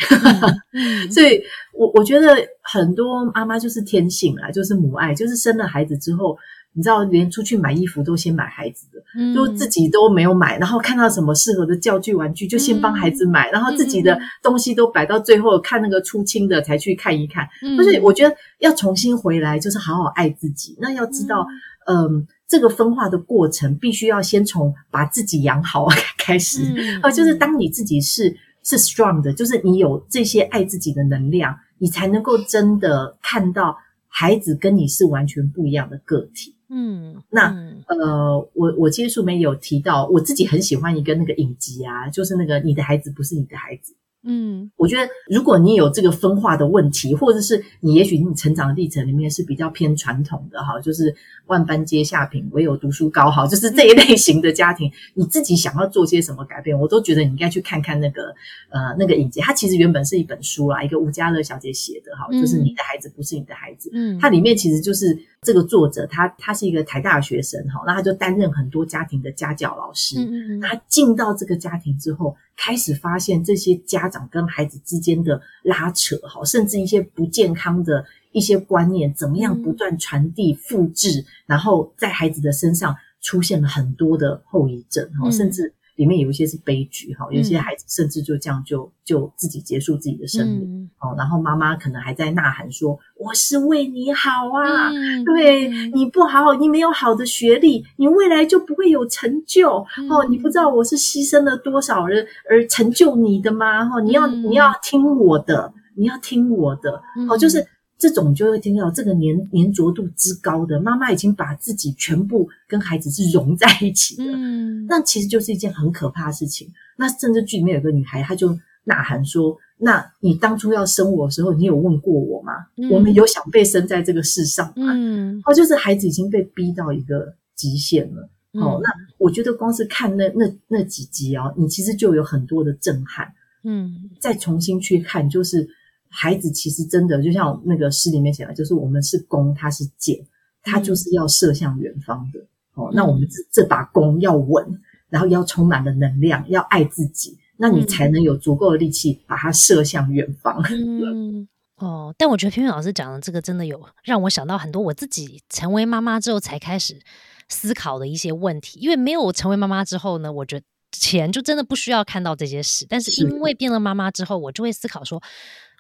嗯 所以我我觉得很多妈妈就是天性啊，就是母爱，就是生了孩子之后，你知道连出去买衣服都先买孩子的，嗯就自己都没有买，然后看到什么适合的教具玩具就先帮孩子买，然后自己的嗯东西都摆到最后，看那个出清的才去看一看。就是我觉得要重新回来，就是好好爱自己。那要知道，嗯，这个分化的过程必须要先从把自己养好 开始。嗯呃，就是当你自己是是 strong 的，就是你有这些爱自己的能量，你才能够真的看到孩子跟你是完全不一样的个体。嗯那嗯呃，我我接触没有提到，我自己很喜欢一个那个影集啊，就是那个你的孩子不是你的孩子。嗯我觉得，如果你有这个分化的问题，或者是你也许你成长的历程里面是比较偏传统的哈，就是万般皆下品，唯有读书高哈，就是这一类型的家庭，你自己想要做些什么改变，我都觉得你应该去看看那个呃那个影集。它其实原本是一本书啦，一个吴家乐小姐写的哈，就是嗯你的孩子不是你的孩子。嗯，它里面其实就是这个作者，他他是一个台大的学生哈，那他就担任很多家庭的家教老师。嗯嗯嗯他进到这个家庭之后，开始发现这些家长跟孩子之间的拉扯，哈，甚至一些不健康的一些观念，怎么样嗯不断传递、复制，然后在孩子的身上出现了很多的后遗症，哈，嗯。甚至里面有一些是悲剧哈，有些孩子甚至就这样就就自己结束自己的生命。哦，然后妈妈可能还在呐喊说：“我是为你好啊，对你不好，你没有好的学历，你未来就不会有成就。哦，你不知道我是牺牲了多少人而成就你的吗？哈，你要你要听我的，你要听我的。哦，就是。”这种就会听到这个粘粘着度之高的妈妈已经把自己全部跟孩子是融在一起的，嗯，那其实就是一件很可怕的事情。那甚至剧里面有个女孩，她就呐喊说：“那你当初要生我的时候，你有问过我吗？我们有想被生在这个世上吗？”嗯，哦，就是孩子已经被逼到一个极限了。哦，那我觉得光是看那那那几集哦，你其实就有很多的震撼。嗯，再重新去看，就是。孩子其实真的就像那个诗里面写的，就是我们是弓，他是箭，他就是要射向远方的。哦，那我们这这把弓要稳，然后要充满了能量，要爱自己，那你才能有足够的力气把它射向远方。嗯，哦，但我觉得偏偏老师讲的这个真的有让我想到很多我自己成为妈妈之后才开始思考的一些问题。因为没有成为妈妈之后呢，我觉得钱就真的不需要看到这些事，但是因为变了妈妈之后，我就会思考说。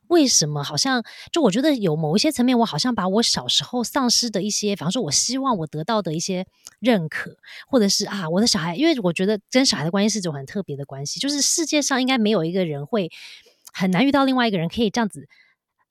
为什么好像就我觉得有某一些层面，我好像把我小时候丧失的一些，比方说我希望我得到的一些认可，或者是啊我的小孩，因为我觉得跟小孩的关系是一种很特别的关系，就是世界上应该没有一个人会很难遇到另外一个人可以这样子。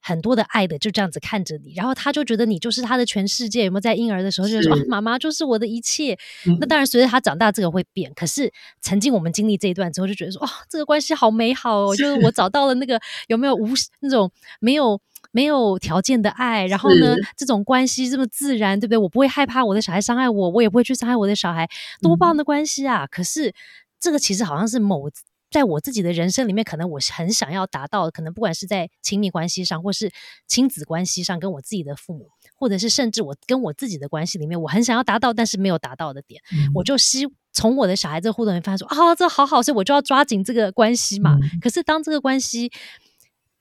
很多的爱的就这样子看着你，然后他就觉得你就是他的全世界。有没有在婴儿的时候就说妈妈就是我的一切？那当然，随着他长大，这个会变。可是曾经我们经历这一段之后，就觉得说哇，这个关系好美好哦！就是我找到了那个有没有无那种没有没有条件的爱，然后呢，这种关系这么自然，对不对？我不会害怕我的小孩伤害我，我也不会去伤害我的小孩，多棒的关系啊！可是这个其实好像是某。在我自己的人生里面，可能我是很想要达到，可能不管是在亲密关系上，或是亲子关系上，跟我自己的父母，或者是甚至我跟我自己的关系里面，我很想要达到，但是没有达到的点，我就希从我的小孩子互动里发现说啊，这好好，所以我就要抓紧这个关系嘛。可是当这个关系，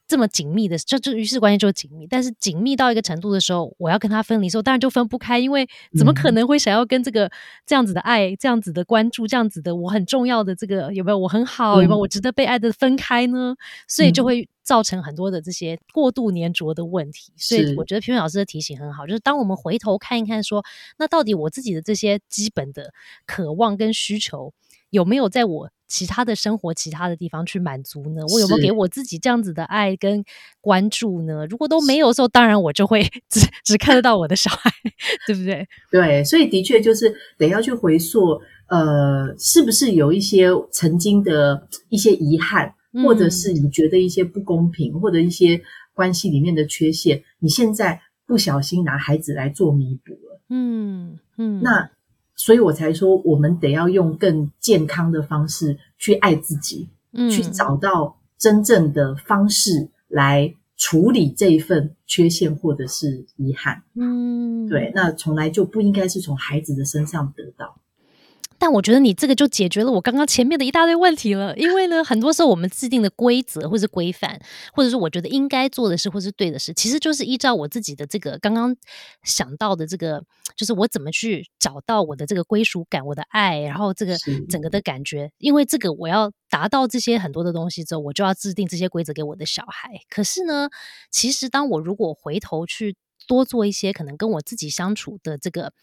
这么紧密的，就就于是关系就紧密，但是紧密到一个程度的时候，我要跟他分离的时候，当然就分不开，因为怎么可能会想要跟这个这样子的爱、这样子的关注、这样子的我很重要的这个有没有我很好有没有我值得被爱的分开呢？所以就会造成很多的这些过度粘着的问题。所以我觉得平平老师的提醒很好，就是当我们回头看一看，说那到底我自己的这些基本的渴望跟需求。有没有在我其他的生活、其他的地方去满足呢？我有没有给我自己这样子的爱跟关注呢？如果都没有的时候，当然我就会 只只看得到我的小孩，对不对？对，所以的确就是得要去回溯，呃，是不是有一些曾经的一些遗憾，或者是你觉得一些不公平，或者一些关系里面的缺陷，你现在不小心拿孩子来做弥补了？嗯嗯，那。所以我才说，我们得要用更健康的方式去爱自己，嗯，去找到真正的方式来处理这一份缺陷或者是遗憾，嗯，对，那从来就不应该是从孩子的身上得到。但我觉得你这个就解决了我刚刚前面的一大堆问题了，因为呢，很多时候我们制定的规则或是规范，或者是我觉得应该做的事或是对的事，其实就是依照我自己的这个刚刚想到的这个，就是我怎么去找到我的这个归属感、我的爱，然后这个整个的感觉。因为这个我要达到这些很多的东西之后，我就要制定这些规则给我的小孩。可是呢，其实当我如果回头去多做一些可能跟我自己相处的这个。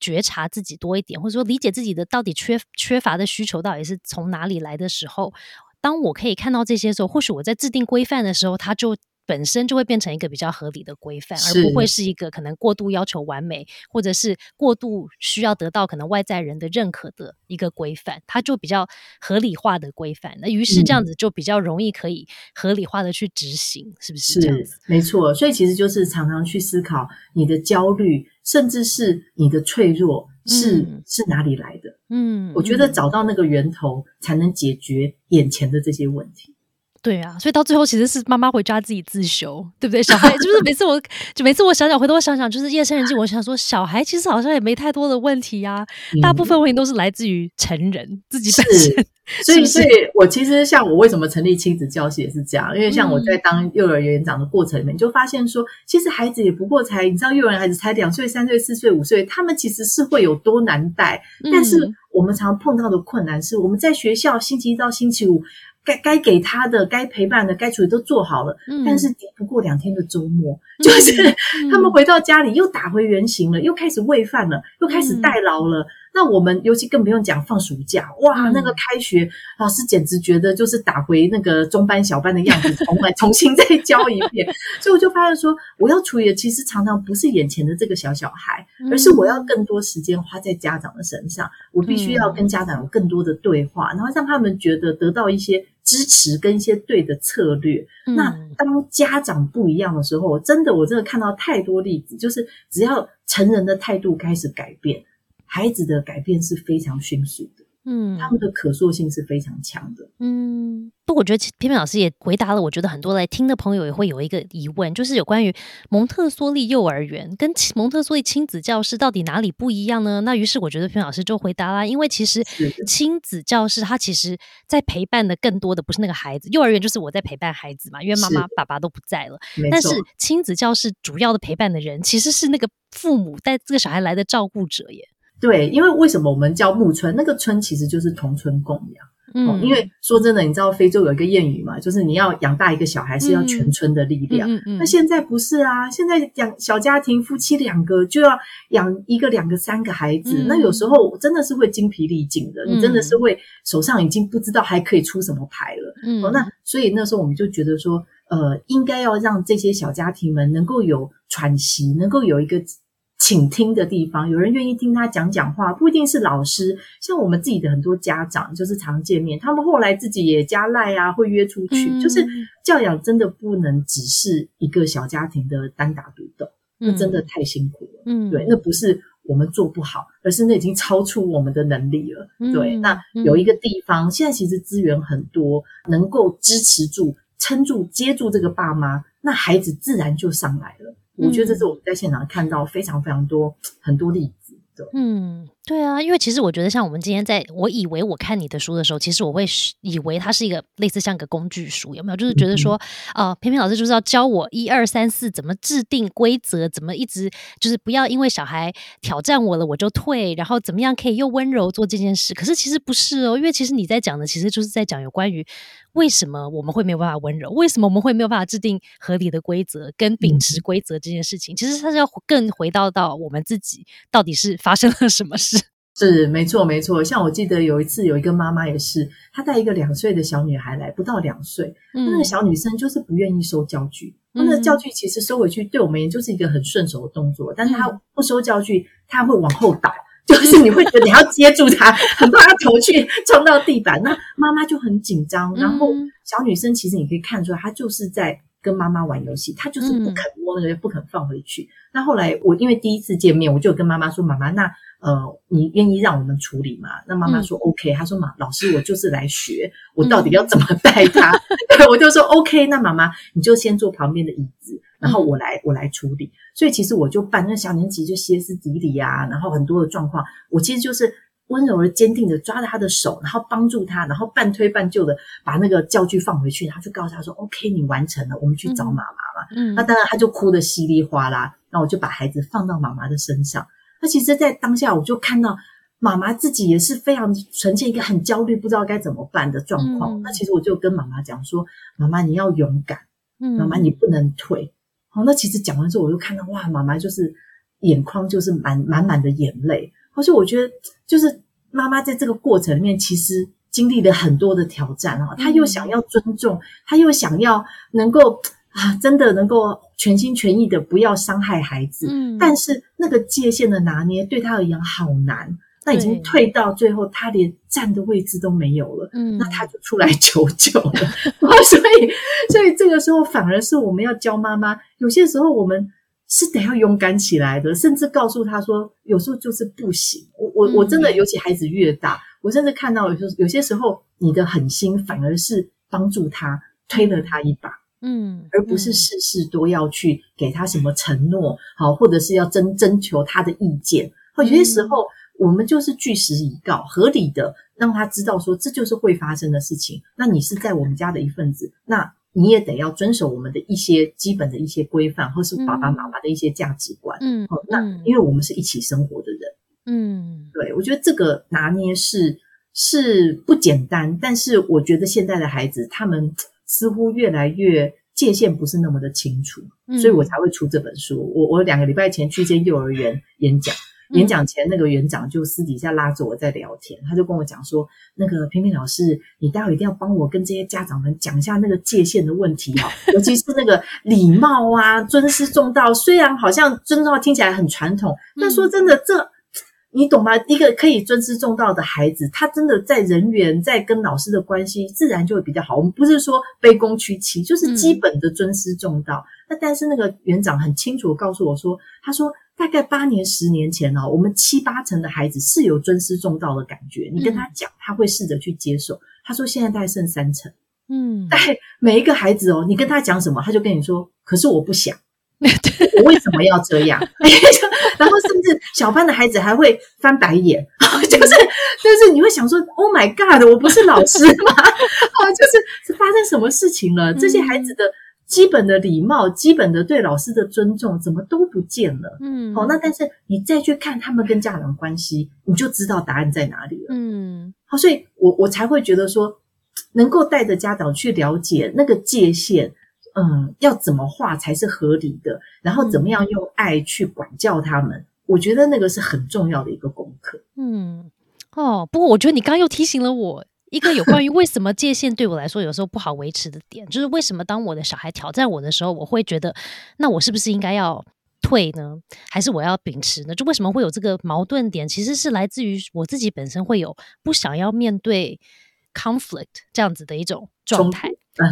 觉察自己多一点，或者说理解自己的到底缺缺乏的需求到底是从哪里来的时候，当我可以看到这些时候，或许我在制定规范的时候，它就。本身就会变成一个比较合理的规范，而不会是一个可能过度要求完美，或者是过度需要得到可能外在人的认可的一个规范，它就比较合理化的规范。那于是这样子就比较容易可以合理化的去执行，是不是？是，没错。所以其实就是常常去思考你的焦虑，甚至是你的脆弱是是哪里来的。嗯，我觉得找到那个源头，才能解决眼前的这些问题。对啊，所以到最后其实是妈妈回家自己自修，对不对？小孩 就是每次我就每次我想想回头我想想，就是夜深人静，我想说小孩其实好像也没太多的问题呀，大部分问题都是来自于成人自己本身。所以，所以我其实像我为什么成立亲子教室也是这样，因为像我在当幼儿园长的过程里面，就发现说，其实孩子也不过才，你知道，幼儿园孩子才两岁、三岁、四岁、五岁，他们其实是会有多难带。但是我们常碰到的困难是，我们在学校星期一到星期五。该该给他的、该陪伴的、该处理都做好了，但是抵不过两天的周末，就是他们回到家里又打回原形了，又开始喂饭了，又开始代劳了。那我们尤其更不用讲放暑假，哇，那个开学老师简直觉得就是打回那个中班小班的样子，重来重新再教一遍。所以我就发现说，我要处理的其实常常不是眼前的这个小小孩，而是我要更多时间花在家长的身上。我必须要跟家长有更多的对话，然后让他们觉得得到一些支持跟一些对的策略。那当家长不一样的时候，真的我真的看到太多例子，就是只要成人的态度开始改变。孩子的改变是非常迅速的，嗯，他们的可塑性是非常强的，嗯。不过，我觉得偏偏老师也回答了，我觉得很多来听的朋友也会有一个疑问，就是有关于蒙特梭利幼儿园跟蒙特梭利亲子教室到底哪里不一样呢？那于是我觉得偏老师就回答啦，因为其实亲子教室它其实在陪伴的更多的不是那个孩子，幼儿园就是我在陪伴孩子嘛，因为妈妈爸爸都不在了，但是亲子教室主要的陪伴的人其实是那个父母带这个小孩来的照顾者耶。对，因为为什么我们叫木村？那个村其实就是同村共养。嗯，因为说真的，你知道非洲有一个谚语嘛，就是你要养大一个小孩是要全村的力量。嗯嗯。那现在不是啊，现在养小家庭，夫妻两个就要养一个、两个、三个孩子，那有时候真的是会精疲力尽的。你真的是会手上已经不知道还可以出什么牌了。嗯。哦，那所以那时候我们就觉得说，呃，应该要让这些小家庭们能够有喘息，能够有一个。倾听的地方，有人愿意听他讲讲话，不一定是老师，像我们自己的很多家长，就是常见面，他们后来自己也加赖啊，会约出去，就是教养真的不能只是一个小家庭的单打独斗，那真的太辛苦了。嗯，对，那不是我们做不好，而是那已经超出我们的能力了。对，那有一个地方，现在其实资源很多，能够支持住、撑住、接住这个爸妈，那孩子自然就上来了。我觉得这是我们在现场看到非常非常多很多例子的。嗯，对啊，因为其实我觉得，像我们今天在，我以为我看你的书的时候，其实我会以为它是一个类似像个工具书，有没有？就是觉得说，啊，偏偏老师就是要教我一二三四怎么制定规则，怎么一直就是不要因为小孩挑战我了我就退，然后怎么样可以又温柔做这件事。可是其实不是哦，因为其实你在讲的，其实就是在讲有关于。为什么我们会没有办法温柔？为什么我们会没有办法制定合理的规则跟秉持规则这件事情？其实它是要更回到到我们自己，到底是发生了什么事？是没错没错。像我记得有一次有一个妈妈也是，她带一个两岁的小女孩来，不到两岁，那个小女生就是不愿意收教具。那个教具其实收回去对我们也就是一个很顺手的动作，但是她不收教具，她会往后倒。就是你会觉得你要接住她，很怕她头去撞到地板，那妈妈就很紧张。然后小女生其实你可以看出来，她就是在跟妈妈玩游戏，他就是不肯摸那个，不肯放回去。那后来我因为第一次见面，我就跟妈妈说：“妈妈，那呃，你愿意让我们处理吗？”那妈妈说：“OK。”她说：“妈，老师，我就是来学，我到底要怎么带他？” 我就说：“OK。”那妈妈你就先坐旁边的椅子。然后我来，我来处理。所以其实我就办那小年级就歇斯底里啊，然后很多的状况，我其实就是温柔而坚定的抓着他的手，然后帮助他，然后半推半就的把那个教具放回去，然后就告诉他说：“OK，你完成了，我们去找妈妈嘛。”嗯，那当然他就哭得稀里哗啦。那我就把孩子放到妈妈的身上。那其实，在当下我就看到妈妈自己也是非常呈现一个很焦虑，不知道该怎么办的状况。那其实我就跟妈妈讲说：“妈妈，你要勇敢，妈妈你不能退。”好，那其实讲完之后，我就看到哇，妈妈就是眼眶就是满满满的眼泪。而且我觉得，就是妈妈在这个过程里面，其实经历了很多的挑战啊。她又想要尊重，她又想要能够啊，真的能够全心全意的不要伤害孩子。嗯，但是那个界限的拿捏对她而言好难。那已经退到最后，他连站的位置都没有了。嗯，那他就出来求救了。所以，所以这个时候反而是我们要教妈妈，有些时候我们是得要勇敢起来的，甚至告诉他说，有时候就是不行。我我我真的，尤其孩子越大，我甚至看到有时有些时候，你的狠心反而是帮助他推了他一把。嗯，而不是事事都要去给他什么承诺，好，或者是要征征求他的意见。有些时候。我们就是据实以告，合理的让他知道说这就是会发生的事情。那你是在我们家的一份子，那你也得要遵守我们的一些基本的一些规范，或是爸爸妈妈的一些价值观。嗯，哦，那因为我们是一起生活的人，嗯，对我觉得这个拿捏是是不简单，但是我觉得现在的孩子他们似乎越来越界限不是那么的清楚，所以我才会出这本书。我我两个礼拜前去一间幼儿园演讲。演讲前，那个园长就私底下拉着我在聊天，他就跟我讲说：“那个平平老师，你待会一定要帮我跟这些家长们讲一下那个界限的问题哈，尤其是那个礼貌啊、尊师重道。虽然好像尊重听起来很传统，但说真的，这你懂吗？一个可以尊师重道的孩子，他真的在人缘、在跟老师的关系，自然就会比较好。我们不是说卑躬屈膝，就是基本的尊师重道。那但是那个园长很清楚告诉我说，他说。”大概八年、十年前哦，我们七八成的孩子是有尊师重道的感觉。你跟他讲，他会试着去接受。他说现在大概剩三成，嗯，但每一个孩子哦，你跟他讲什么，他就跟你说：“可是我不想，我为什么要这样？” 然后甚至小班的孩子还会翻白眼，就是就是你会想说：“Oh my God，我不是老师吗？”啊，就是发生什么事情了？这些孩子的。基本的礼貌，基本的对老师的尊重，怎么都不见了？嗯，好，那但是你再去看他们跟家长关系，你就知道答案在哪里了。嗯，好，所以我我才会觉得说，能够带着家长去了解那个界限，嗯，要怎么画才是合理的，然后怎么样用爱去管教他们，我觉得那个是很重要的一个功课。嗯，哦，不过我觉得你刚刚又提醒了我。一个有关于为什么界限对我来说有时候不好维持的点，就是为什么当我的小孩挑战我的时候，我会觉得，那我是不是应该要退呢？还是我要秉持呢？就为什么会有这个矛盾点？其实是来自于我自己本身会有不想要面对 conflict 这样子的一种状态。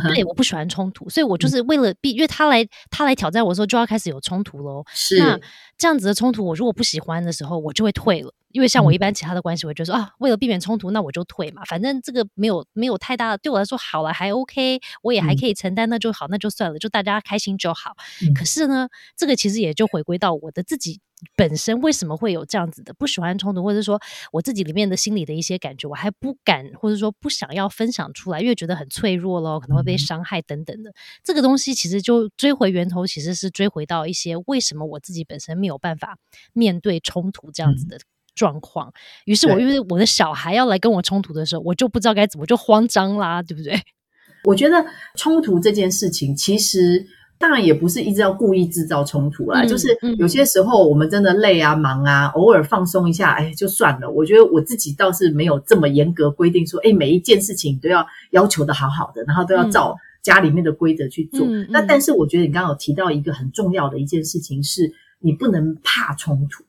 对，我不喜欢冲突，所以我就是为了避，因为他来他来挑战我的时候，就要开始有冲突喽。是那这样子的冲突，我如果不喜欢的时候，我就会退了。因为像我一般其他的关系，我就说啊，为了避免冲突，那我就退嘛。反正这个没有没有太大的，对我来说好了，还 OK，我也还可以承担，那就好，那就算了，就大家开心就好。可是呢，这个其实也就回归到我的自己本身，为什么会有这样子的不喜欢冲突，或者说我自己里面的心理的一些感觉，我还不敢，或者说不想要分享出来，因为觉得很脆弱咯，可能会被伤害等等的。这个东西其实就追回源头，其实是追回到一些为什么我自己本身没有办法面对冲突这样子的。状况，于是我因为我的小孩要来跟我冲突的时候，我就不知道该怎么，就慌张啦，对不对？我觉得冲突这件事情，其实当然也不是一直要故意制造冲突啦，就是有些时候我们真的累啊、忙啊，偶尔放松一下，哎，就算了。我觉得我自己倒是没有这么严格规定说，哎，每一件事情都要要求的好好的，然后都要照家里面的规则去做。那但是我觉得你刚刚有提到一个很重要的一件事情，是你不能怕冲突。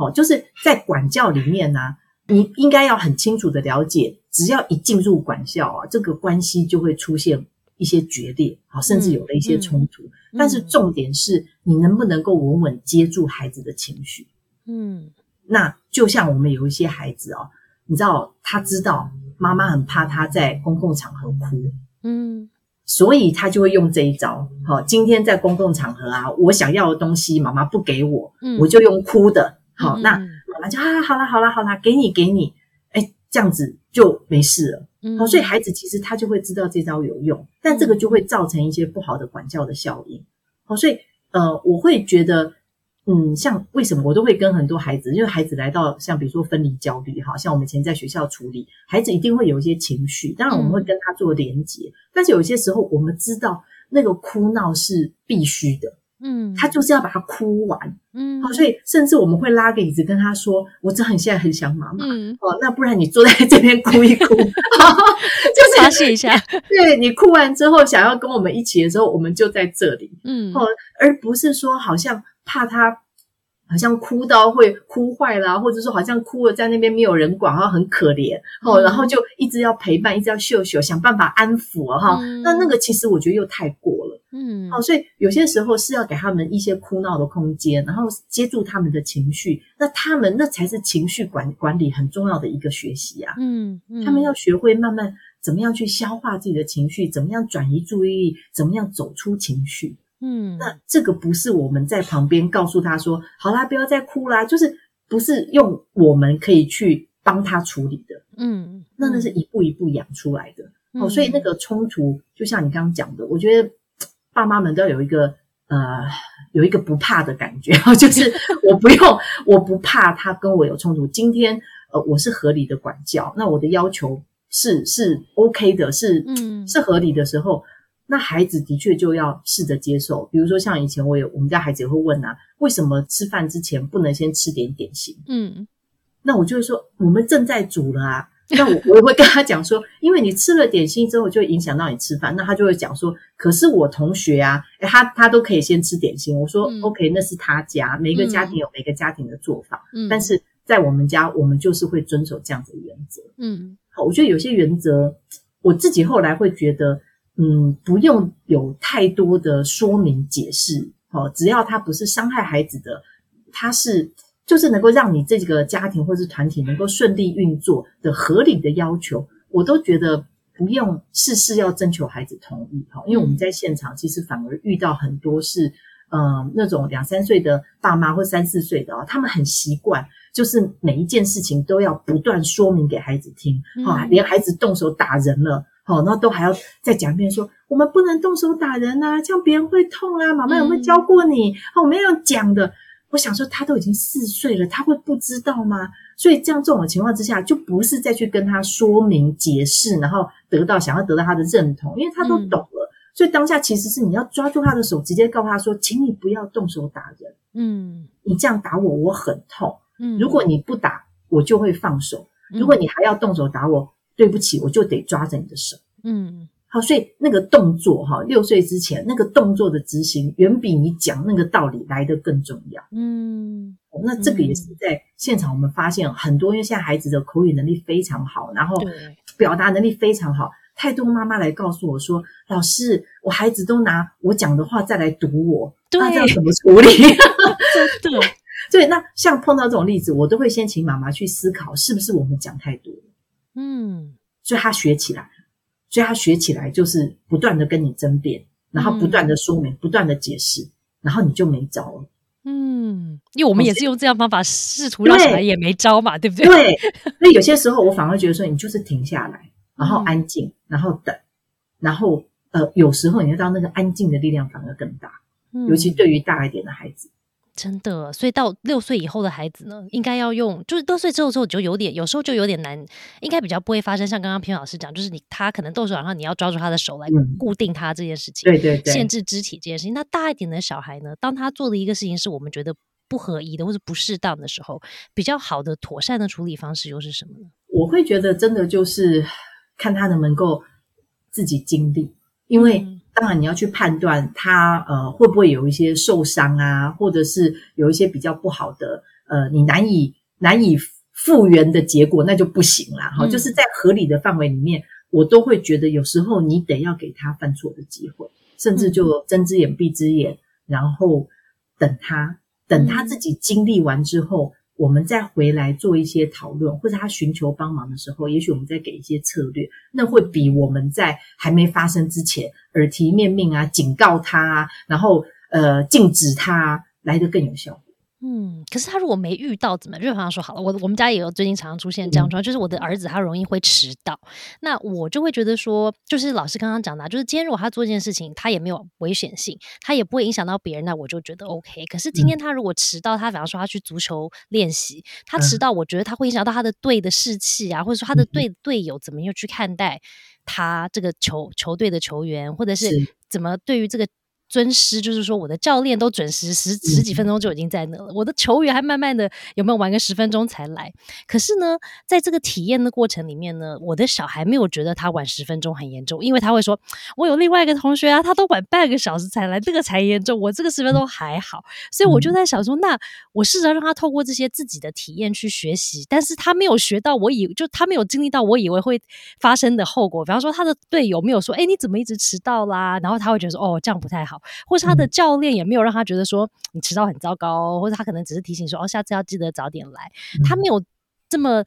哦，就是在管教里面呢，你应该要很清楚的了解，只要一进入管教啊，这个关系就会出现一些决裂，好，甚至有了一些冲突。但是重点是你能不能够稳稳接住孩子的情绪。嗯，那就像我们有一些孩子哦，你知道他知道妈妈很怕他在公共场合哭，嗯，所以他就会用这一招。好，今天在公共场合啊，我想要的东西妈妈不给我，我就用哭的。好，那妈妈就啊，好啦，好啦，好啦，给你，给你，哎，这样子就没事了。好，所以孩子其实他就会知道这招有用，但这个就会造成一些不好的管教的效应。好，所以呃，我会觉得，嗯，像为什么我都会跟很多孩子，因为孩子来到像比如说分离焦虑，哈，像我们以前在学校处理，孩子一定会有一些情绪，当然我们会跟他做连接，但是有些时候我们知道那个哭闹是必须的。嗯，他就是要把它哭完，嗯，好，所以甚至我们会拉个椅子跟他说：“我真的很现在很想妈妈，嗯，哦，那不然你坐在这边哭一哭，就是发泄一下。对你哭完之后，想要跟我们一起的时候，我们就在这里，嗯，哦，而不是说好像怕他。”好像哭到会哭坏啦，或者说好像哭了在那边没有人管，然后很可怜哦，然后就一直要陪伴，一直要秀秀，想办法安抚哈。那那个其实我觉得又太过了，嗯，好，所以有些时候是要给他们一些哭闹的空间，然后接住他们的情绪，那他们那才是情绪管管理很重要的一个学习啊。嗯，他们要学会慢慢怎么样去消化自己的情绪，怎么样转移注意力，怎么样走出情绪。嗯，那这个不是我们在旁边告诉他说：“好啦，不要再哭啦。”就是不是用我们可以去帮他处理的，嗯，那那是一步一步养出来的。嗯哦，所以那个冲突，就像你刚刚讲的，我觉得爸妈们都要有一个呃，有一个不怕的感觉，就是我不用，我不怕他跟我有冲突。今天呃，我是合理的管教，那我的要求是是 OK 的，是嗯是合理的时候，那孩子的确就要试着接受。比如说像以前我有我们家孩子也会问啊，为什么吃饭之前不能先吃点点心？嗯那我就会说，我们正在煮了啊。那我我也会跟他讲说，因为你吃了点心之后，就会影响到你吃饭。那他就会讲说，可是我同学啊，诶他他都可以先吃点心。我说、嗯 OK，那是他家，每个家庭有每个家庭的做法，嗯，但是在我们家，我们就是会遵守这样子的原则。嗯好，我觉得有些原则，我自己后来会觉得，嗯，不用有太多的说明解释，哦、只要他不是伤害孩子的，他是就是能够让你这个家庭或是团体能够顺利运作的合理的要求，我都觉得不用事事要征求孩子同意，哈，因为我们在现场其实反而遇到很多是。呃，那种两三岁的爸妈或三四岁的啊、他们很习惯，就是每一件事情都要不断说明给孩子听，哈、嗯连孩子动手打人了，好、然后都还要再讲一遍说，我们不能动手打人啊，这样别人会痛啊，妈妈有没有教过你？哦，我们要讲的。我想说，他都已经四岁了，他会不知道吗？所以这样这种情况之下，就不是再去跟他说明解释，然后得到想要得到他的认同，因为他都嗯懂了。所以当下其实是你要抓住他的手，直接告诉他说：“请你不要动手打人，嗯你这样打我，我很痛。嗯，如果你不打，我就会放手；嗯如果你还要动手打我，对不起，我就得抓着你的手。”嗯好，所以那个动作哈，六岁之前那个动作的执行，远比你讲那个道理来得更重要。嗯那这个也是在现场我们发现很多，因为现在孩子的口语能力非常好，然后表达能力非常好，太多妈妈来告诉我说：“老师，我孩子都拿我讲的话再来堵我，对那这样怎么处理？” 真的对，那像碰到这种例子，我都会先请妈妈去思考，是不是我们讲太多了，嗯所以他学起来，所以他学起来就是不断的跟你争辩，然后不断的说明，不断的解释，然后你就没招了。嗯，因为我们也是用这样方法试图让对小孩也没招嘛，对不对？对，那有些时候我反而觉得说，你就是停下来，然后嗯安静，然后等，然后呃，有时候你知道那个安静的力量反而更大，嗯尤其对于大一点的孩子。真的，所以到六岁以后的孩子呢，应该要用，就是六岁之后之后就有点，有时候就有点难，应该比较不会发生像刚刚平老师讲，就是你他可能动手，然后你要抓住他的手来嗯固定他这件事情，对对对，限制肢体这件事情。那大一点的小孩呢，当他做的一个事情是我们觉得不合宜的或者不适当的时候，比较好的妥善的处理方式又是什么呢？我会觉得真的就是看他能不能够自己经历，因为嗯当然你要去判断他呃会不会有一些受伤啊，或者是有一些比较不好的呃你难以难以复原的结果，那就不行啦。哈、嗯就是在合理的范围里面，我都会觉得有时候你得要给他犯错的机会，甚至就睁只眼闭只眼，然后等他等他自己经历完之后。我们再回来做一些讨论，或者他寻求帮忙的时候，也许我们再给一些策略，那会比我们在还没发生之前耳提面命啊、警告他啊，然后呃禁止他啊来的更有效。嗯，可是他如果没遇到怎么？就好像说好了，我我们家也有最近常常出现这样状况，就是我的儿子他容易会迟到，那我就会觉得说，就是老师刚刚讲的啊，就是今天如果他做一件事情，他也没有危险性，他也不会影响到别人，那我就觉得 OK。可是今天他如果迟到，他比方说他去足球练习，他迟到，我觉得他会影响到他的队的士气啊，或者说他的队队友怎么又去看待他这个球球队的球员，或者是是怎么对于这个。尊师就是说，我的教练都准时十十几分钟就已经在那了，我的球员还慢慢的有没有玩个十分钟才来？可是呢，在这个体验的过程里面呢，我的小孩没有觉得他晚十分钟很严重，因为他会说，我有另外一个同学啊，他都晚半个小时才来，这个才严重，我这个十分钟还好。所以我就在想说，那我试着让他透过这些自己的体验去学习，但是他没有学到我以就他没有经历到我以为会发生的后果，比方说他的队友没有说，哎，你怎么一直迟到啦？然后他会觉得说，哦，这样不太好。或是他的教练也没有让他觉得说你迟到很糟糕，或者他可能只是提醒说哦，下次要记得早点来。他没有这么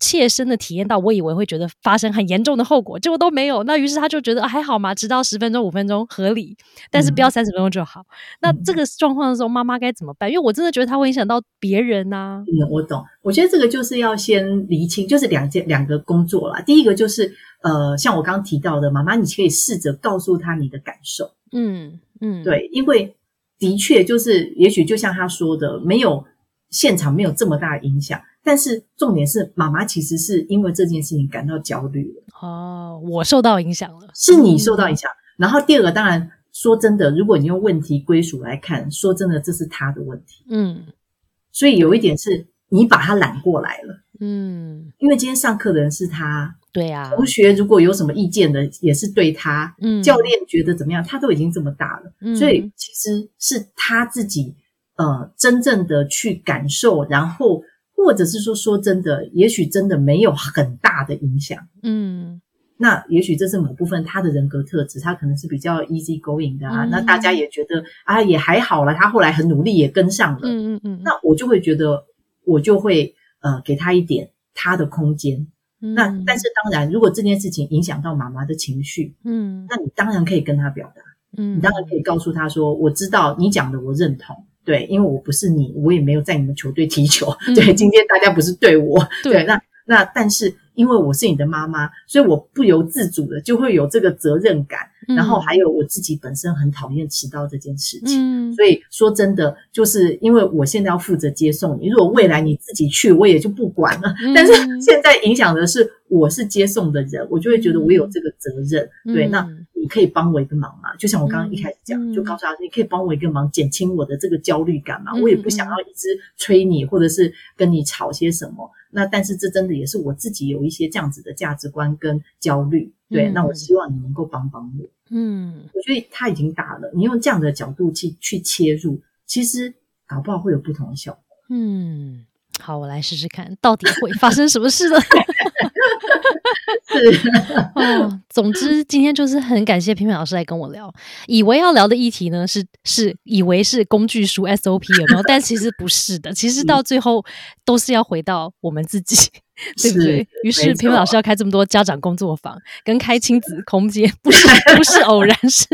切身的体验到，我以为会觉得发生很严重的后果，结果都没有。那于是他就觉得、啊、还好嘛，迟到十分钟、五分钟合理，但是不要三十分钟就好。那这个状况的时候，妈妈该怎么办？因为我真的觉得它会影响到别人呐、嗯，我懂。我觉得这个就是要先厘清，就是两件两个工作啦。第一个就是呃，像我刚刚提到的，妈妈，你可以试着告诉他你的感受，嗯嗯，对，因为的确就是，也许就像他说的，没有现场没有这么大的影响，但是重点是，妈妈其实是因为这件事情感到焦虑了，哦，我受到影响了，是你受到影响。然后第二个，当然说真的，如果你用问题归属来看，说真的，这是他的问题。嗯。所以有一点是你把他揽过来了，嗯，因为今天上课的人是他，对啊，同学如果有什么意见的，也是对他，嗯。教练觉得怎么样，他都已经这么大了，嗯。所以其实是他自己呃真正的去感受，然后或者是说说真的，也许真的没有很大的影响。嗯那也许这是某部分他的人格特质，他可能是比较 easy going 的啊。嗯那大家也觉得啊，也还好了，他后来很努力也跟上了。嗯嗯嗯，那我就会觉得，我就会呃给他一点他的空间。那嗯但是当然，如果这件事情影响到妈妈的情绪，嗯那你当然可以跟他表达，嗯，你当然可以告诉他说，我知道你讲的我认同，对，因为我不是你，我也没有在你们球队踢球，嗯。对，今天大家不是对我，对。对，那那但是因为我是你的妈妈，所以我不由自主的就会有这个责任感，然后还有我自己本身很讨厌迟到这件事情。嗯。所以说真的，就是因为我现在要负责接送你，如果未来你自己去，我也就不管了。嗯。但是现在影响的是我是接送的人，我就会觉得我有这个责任。对，嗯。那你可以帮我一个忙吗？就像我刚刚一开始讲，嗯就告诉他，你可以帮我一个忙，减轻我的这个焦虑感嘛。嗯我也不想要一直催你，或者是跟你吵些什么。那但是这真的也是我自己有一些这样子的价值观跟焦虑。对，嗯那我希望你能够帮帮我。嗯我觉得他已经打了，你用这样的角度去去切入，其实搞不好会有不同的效果。嗯，好，我来试试看，到底会发生什么事呢？是，哦，总之今天就是很感谢平平老师来跟我聊，以为要聊的议题呢是是以为是工具书 SOP 有没有？但其实不是的，其实到最后都是要回到我们自己。对不对？于是没平平老师要开这么多家长工作坊，跟开亲子空间，不是 不是偶然，是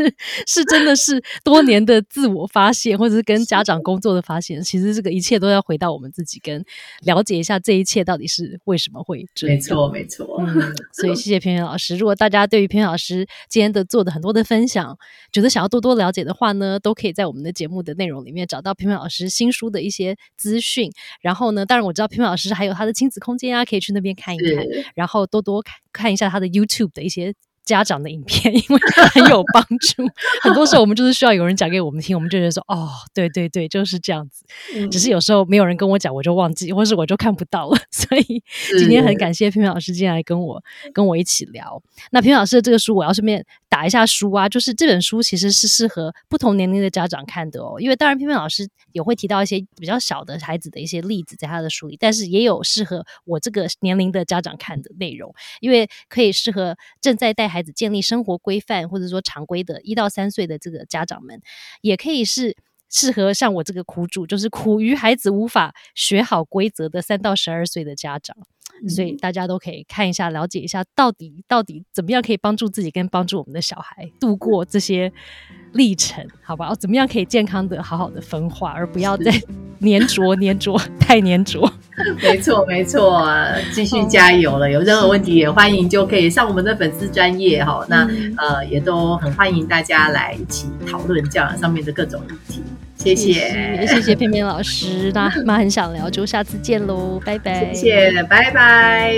是真的是多年的自我发现，或者是跟家长工作的发现。其实这个一切都要回到我们自己，跟了解一下这一切到底是为什么会这样。没错，没错。嗯，所以 谢谢平平老师。如果大家对于偏偏老师今天的做的很多的分享，觉得想要多多了解的话呢，都可以在我们的节目的内容里面找到平平老师新书的一些资讯。然后呢，当然我知道平平老师还有他的亲子空间啊，可以去那边看一看，然后多多看看一下他的 YouTube 的一些。家长的影片，因为很有帮助。很多时候我们就是需要有人讲给我们听，我们就觉得说，哦，对对对，就是这样子。嗯只是有时候没有人跟我讲，我就忘记，或是我就看不到了。所以今天很感谢平平老师今天来跟我跟我一起聊。那平平老师的这个书，我要顺便打一下书啊，就是这本书其实是适合不同年龄的家长看的哦。因为当然平平老师也会提到一些比较小的孩子的一些例子在他的书里，但是也有适合我这个年龄的家长看的内容，因为可以适合正在带孩子建立生活规范或者说常规的一到三岁的这个家长们，也可以是。适合像我这个苦主，就是苦于孩子无法学好规则的三到十二岁的家长，所以大家都可以看一下，了解一下到底到底怎么样可以帮助自己跟帮助我们的小孩度过这些历程，好吧？怎么样可以健康的好好的分化，而不要再 粘着粘着太粘着。没错，没错，继续加油了。有任何问题也欢迎就可以上我们的粉丝专业哈。那嗯呃，也都很欢迎大家来一起讨论教养上面的各种议题。谢谢谢，谢谢片片老师，那 妈很想聊，就下次见喽，拜拜，谢谢，拜拜。